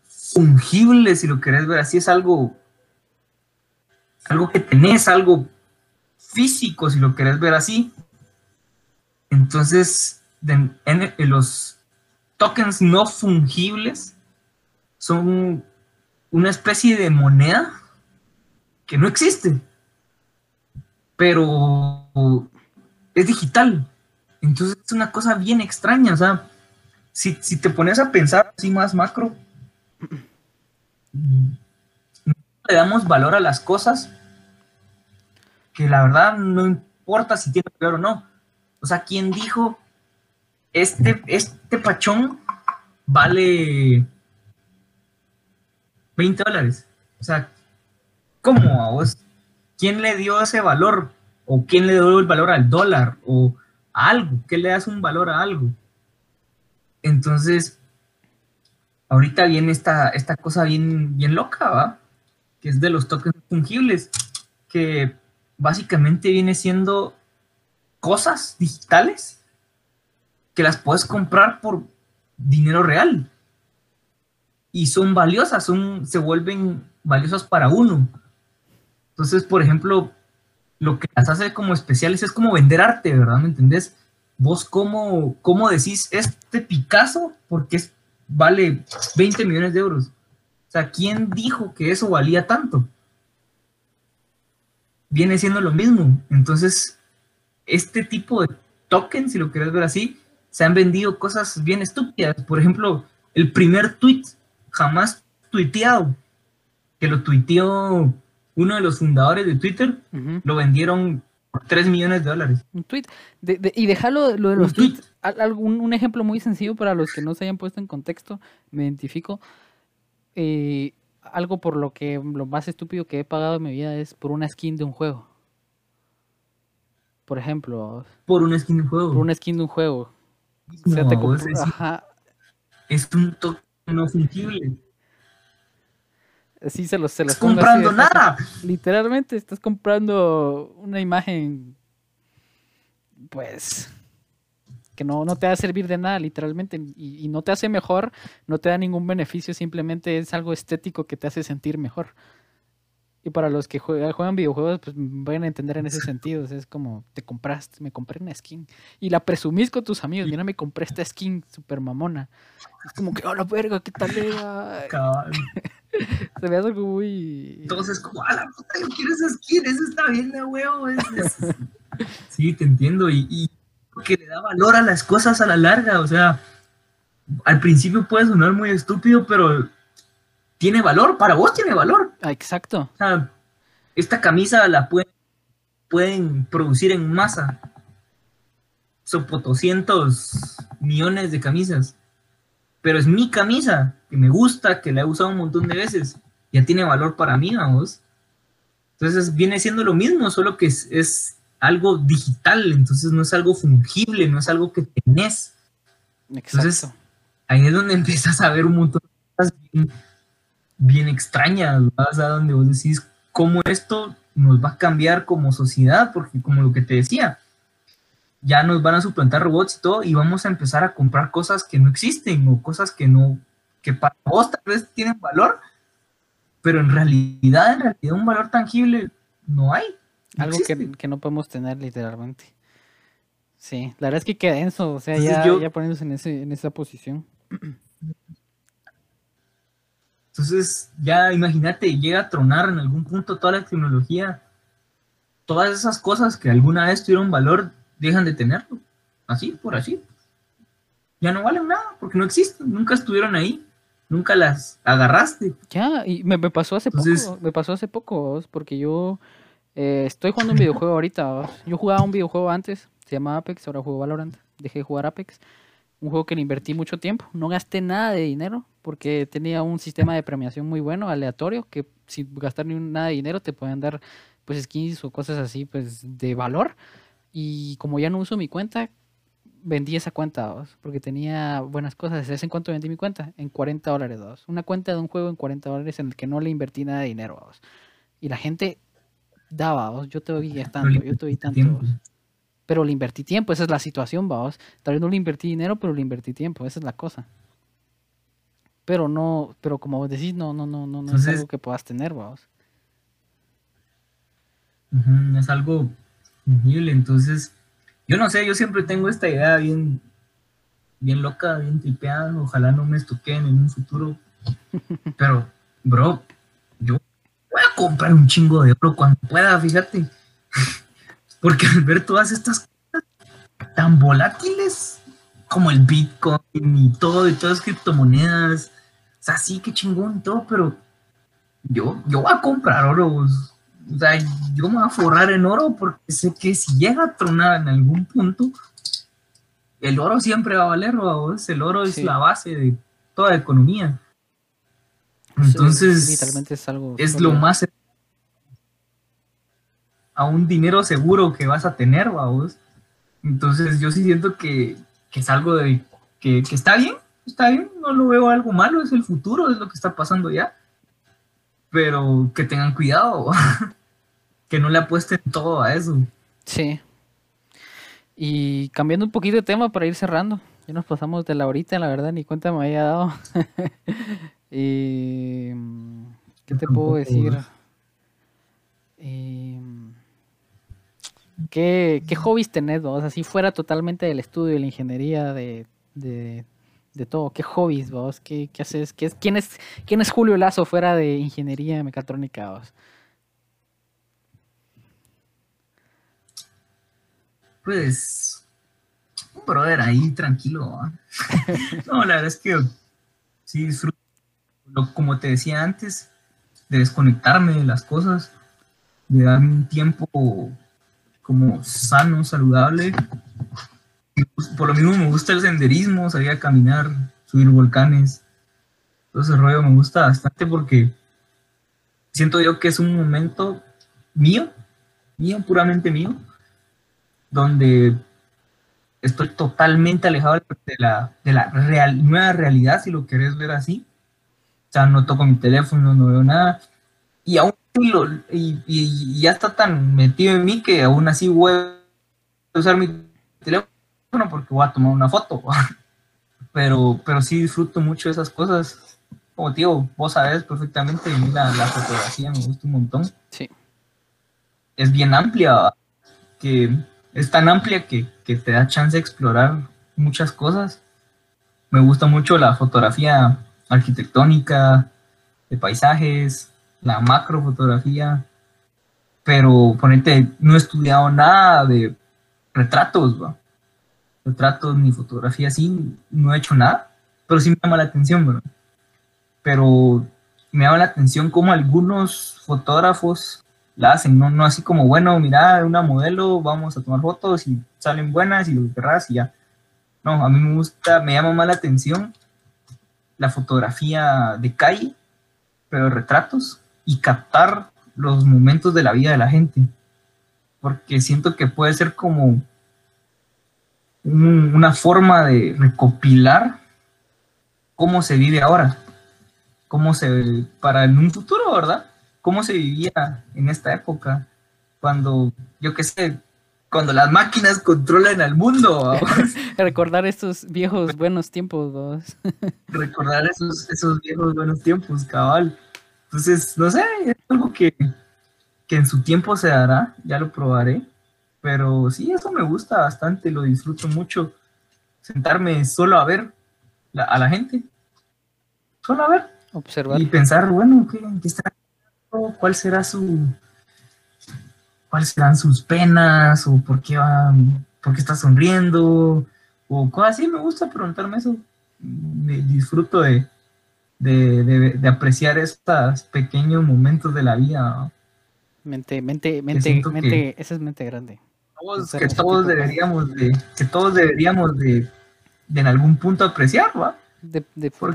fungible, si lo querés ver así, es algo algo que tenés, algo físico, si lo querés ver así. Entonces, en, los tokens no fungibles son una especie de moneda que no existe, pero es digital. Entonces es una cosa bien extraña. O sea, si, si te pones a pensar así más macro, le damos valor a las cosas que la verdad no importa si tiene valor o no. O sea, ¿quién dijo este, este pachón vale 20 dólares? O sea, ¿cómo a vos? ¿Quién le dio ese valor? ¿O quién le dio el valor al dólar? ¿O a algo? ¿Qué le das un valor a algo? Entonces, ahorita viene esta, esta cosa bien, bien loca, ¿va? Que es de los tokens fungibles, que básicamente viene siendo cosas digitales que las puedes comprar por dinero real. Y son valiosas, son, se vuelven valiosas para uno. Entonces, por ejemplo, lo que las hace como especiales es como vender arte, ¿verdad? ¿Me entendés? Vos cómo, cómo decís este Picasso porque es, vale 20 millones de euros. O sea, ¿quién dijo que eso valía tanto? viene siendo lo mismo. Entonces, este tipo de tokens, si lo quieres ver así, se han vendido cosas bien estúpidas. Por ejemplo, el primer tweet jamás tuiteado, que lo tuiteó uno de los fundadores de Twitter, lo vendieron por 3 millones de dólares. Un tweet. y dejarlo lo de los tweets. Un ejemplo muy sencillo para los que no se hayan puesto en contexto, me identifico. Eh, algo por lo que lo más estúpido que he pagado en mi vida es por una skin de un juego. Por ejemplo. Por una skin de un juego. Por una skin de un juego. es, un toque no fungible. Sí, se los, se los Estás comprando nada. Literalmente estás comprando una imagen. Pues que no, no te va a servir de nada, literalmente, y, no te hace mejor, no te da ningún beneficio, simplemente es algo estético que te hace sentir mejor. Y para los que juegan, videojuegos, pues van a entender en ese sentido. es como, te compraste, me compré una skin. Y la presumís con tus amigos. Mira, me compré esta skin super mamona. Es como que, oh, la verga, ¿qué tal era? [LAUGHS] Se ve algo muy. Entonces, como, a la puta, yo quiero esa skin, eso está bien de huevo. [LAUGHS] sí, te entiendo. Y, y que le da valor a las cosas a la larga. O sea, al principio puede sonar muy estúpido, pero tiene valor, para vos tiene valor. Ah, exacto. esta camisa la pueden, producir en masa. Son 200 millones de camisas. Pero es mi camisa, que me gusta, que la he usado un montón de veces. Ya tiene valor para mí, vamos. Entonces viene siendo lo mismo, solo que es, algo digital, entonces no es algo fungible, no es algo que tenés. Entonces, ahí es donde [LAUGHS] empiezas a ver un montón de cosas bien extrañas, vas a donde vos decís cómo esto nos va a cambiar como sociedad, porque como lo que te decía, ya nos van a suplantar robots y todo, y vamos a empezar a comprar cosas que no existen o cosas que no, que para vos tal vez tienen valor, pero en realidad, en realidad un valor tangible no hay. Algo que, no podemos tener literalmente. Sí, la verdad es que queda denso, o sea, ya, ya poniéndose en, ese, en esa posición. [CLEARS THROAT] Entonces, ya imagínate, llega a tronar en algún punto toda la tecnología. Todas esas cosas que alguna vez tuvieron valor, dejan de tenerlo. Así, por así. Ya no valen nada, porque no existen, nunca estuvieron ahí, nunca las agarraste. Ya, y me, pasó hace poco, me pasó hace poco, porque yo eh, estoy jugando un videojuego ahorita. Yo jugaba un videojuego antes, se llamaba Apex, ahora juego Valorant. Dejé de jugar Apex un juego que le invertí mucho tiempo. No gasté nada de dinero porque tenía un sistema de premiación muy bueno, aleatorio, que sin gastar ni nada de dinero te pueden dar pues skins o cosas así pues de valor. Y como ya no uso mi cuenta, vendí esa cuenta, porque tenía buenas cosas. ¿Es en cuánto vendí mi cuenta? En 40 dólares, dos. Una cuenta de un juego en 40 dólares en el que no le invertí nada de dinero, Y la gente daba, yo te doy tanto, yo te doy tanto pero le invertí tiempo, esa es la situación, vamos. Tal vez no le invertí dinero, pero le invertí tiempo, esa es la cosa. Pero no, pero como vos decís, no, no, no, no, no es algo que puedas tener, vamos. es algo fungible, entonces, yo no sé, yo siempre tengo esta idea bien, bien loca, bien tripeada, ojalá no me estoqueen en un futuro, [LAUGHS] pero, bro, yo voy a comprar un chingo de oro cuando pueda, fíjate. Porque al ver todas estas cosas tan volátiles como el Bitcoin y todo, y todas las criptomonedas, o sea, sí, qué chingón y todo, pero yo, yo voy a comprar oro, o sea, yo me voy a forrar en oro porque sé que si llega a tronar en algún punto, el oro siempre va a valer, ¿vos? el oro es la base de toda la economía. Entonces, es, algo es lo más a un dinero seguro que vas a tener, vamos. Entonces yo sí siento que, es algo de que, está bien, está bien, no lo veo algo malo, es el futuro, es lo que está pasando ya. Pero que tengan cuidado, [LAUGHS] que no le apuesten todo a eso. Sí. Y cambiando un poquito de tema para ir cerrando, ya nos pasamos de la horita, la verdad, ni cuenta me había dado. [LAUGHS] y, ¿Qué te puedo decir? Eh, ¿Qué, qué hobbies tenés vos? Así fuera totalmente del estudio, de la ingeniería, de, todo. ¿Qué hobbies vos? ¿Qué, haces? ¿Qué quién, es, ¿Quién es Julio Lazo fuera de ingeniería mecatrónica vos? Pues, un brother ahí tranquilo. [LAUGHS] no, la verdad es que sí disfruto, como te decía antes, de desconectarme de las cosas, de darme un tiempo como sano, saludable. Por lo mismo me gusta el senderismo, salir a caminar, subir volcanes. Todo ese rollo me gusta bastante porque siento yo que es un momento mío, mío, puramente mío, donde estoy totalmente alejado de la, de la real, nueva realidad, si lo querés ver así. O sea, no toco mi teléfono, no veo nada. Y aún y, ya está tan metido en mí que aún así voy a usar mi teléfono porque voy a tomar una foto. [LAUGHS] Pero, pero sí disfruto mucho de esas cosas. como tío, vos sabes perfectamente, a mí la, la fotografía me gusta un montón. Sí. Es bien amplia, que es tan amplia que, que te da chance de explorar muchas cosas. Me gusta mucho la fotografía arquitectónica, de paisajes, la macrofotografía, pero ponete, no he estudiado nada de retratos, retratos ni fotografía así, no he hecho nada, pero sí me llama la atención. Pero me llama la atención cómo algunos fotógrafos la hacen, no, no así como, bueno, mira, una modelo, vamos a tomar fotos y salen buenas y lo que y ya. No, a mí me gusta, me llama más la atención la fotografía de calle, pero retratos y captar los momentos de la vida de la gente. Porque siento que puede ser como una forma de recopilar cómo se vive ahora, cómo se, para en un futuro, ¿verdad? Cómo se vivía en esta época, cuando, yo qué sé, cuando las máquinas controlan al mundo. [LAUGHS] Recordar estos viejos buenos tiempos. [LAUGHS] Recordar esos, esos viejos buenos tiempos, cabal. Entonces, no sé, es algo que, que en su tiempo se dará, ya lo probaré. Pero sí, eso me gusta bastante, lo disfruto mucho. Sentarme solo a ver a la gente. Solo a ver. Observar. Y pensar, bueno, ¿qué, está ¿Cuál será su. ¿Cuáles serán sus penas? ¿O por qué va, por qué está sonriendo? O cosas así, me gusta preguntarme eso. Me disfruto de, de, apreciar estos pequeños momentos de la vida. Mente, mente, mente, mente, esa es mente grande que todos deberíamos de, que todos deberíamos de, en algún punto apreciar, ¿va? De,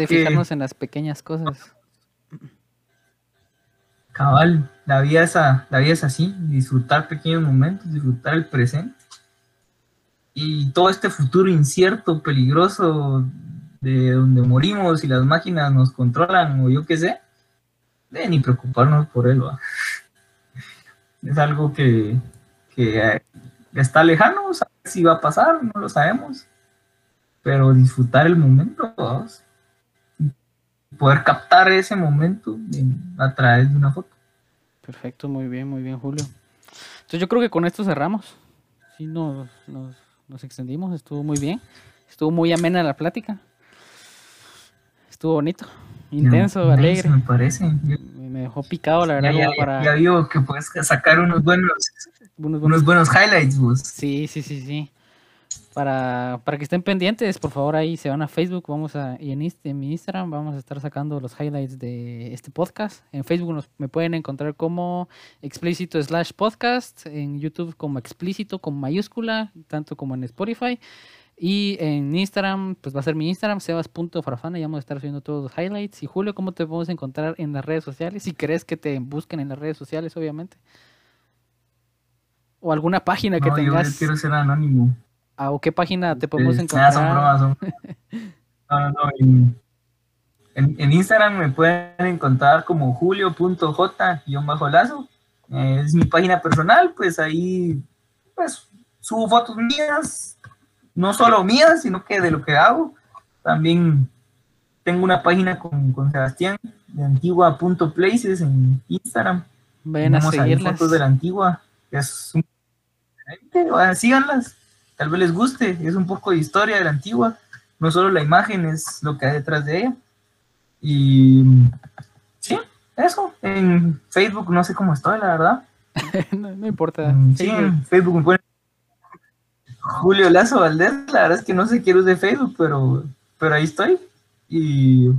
fijarnos en las pequeñas cosas. Cabal, la vida es, la vida es así, disfrutar pequeños momentos, disfrutar el presente. Y todo este futuro incierto, peligroso, de donde morimos y las máquinas nos controlan o yo qué sé, de ni preocuparnos por él, ¿va? [LAUGHS] Es algo que, que está lejano, si va a pasar, no lo sabemos, pero disfrutar el momento, poder captar ese momento a través de una foto. Perfecto, muy bien, muy bien, Julio. Entonces yo creo que con esto cerramos. Sí, nos, nos, extendimos, estuvo muy bien, estuvo muy amena la plática, estuvo bonito, intenso, alegre. Me parece. Me dejó picado, la verdad. Ya, para... ya digo que puedes sacar unos buenos unos buenos, highlights, vos. Sí, sí, sí, sí. Para, para que estén pendientes, por favor, ahí se van a Facebook, vamos a, y en, en mi Instagram vamos a estar sacando los highlights de este podcast. En Facebook nos, me pueden encontrar como explícito slash podcast, en YouTube como explícito con mayúscula, tanto como en Spotify. Y en Instagram, pues va a ser mi Instagram, sebas.farfana, ya vamos a estar subiendo todos los highlights. Y Julio, ¿cómo te podemos encontrar en las redes sociales? Si querés que te busquen en las redes sociales, obviamente o alguna página que tengas. Yo quiero ser anónimo. Ah, ¿O qué página te podemos encontrar? son bromas, son... [LAUGHS] no, no, no. En, en, Instagram me pueden encontrar como julio.j-lazo. Eh, es mi página personal, pues ahí pues subo fotos mías, no solo mías, sino que de lo que hago. También tengo una página con, con Sebastián de antigua.places en Instagram. Ven a seguirlas. fotos de la antigua. Es un síganlas, tal vez les guste, es un poco de historia de la antigua, no solo la imagen, es lo que hay detrás de ella. Y sí, eso, en Facebook no sé cómo estoy, la verdad. [LAUGHS] no, importa. Mm, sí, en Facebook me Julio Lazo Valdés, la verdad es que no sé qué de Facebook, pero, pero ahí estoy. Y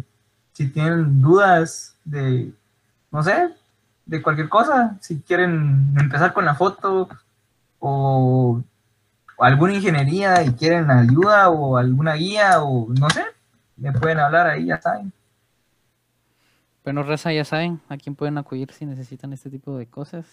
si tienen dudas de, no sé, de cualquier cosa, si quieren empezar con la foto, o, alguna ingeniería y quieren ayuda o alguna guía o no sé, me pueden hablar ahí, ya saben. Bueno, Reza, ya saben a quién pueden acudir si necesitan este tipo de cosas.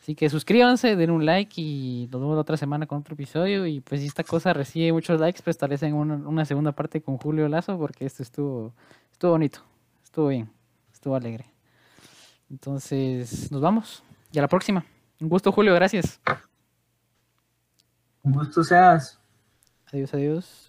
Así que suscríbanse, den un like y nos vemos la otra semana con otro episodio. Y pues si esta cosa recibe muchos likes, pues en una, una segunda parte con Julio Lazo porque esto estuvo, estuvo bonito, estuvo bien, estuvo alegre. Entonces, nos vamos. Y a la próxima. Un gusto, Julio, gracias. Un gusto seas. Adiós, adiós.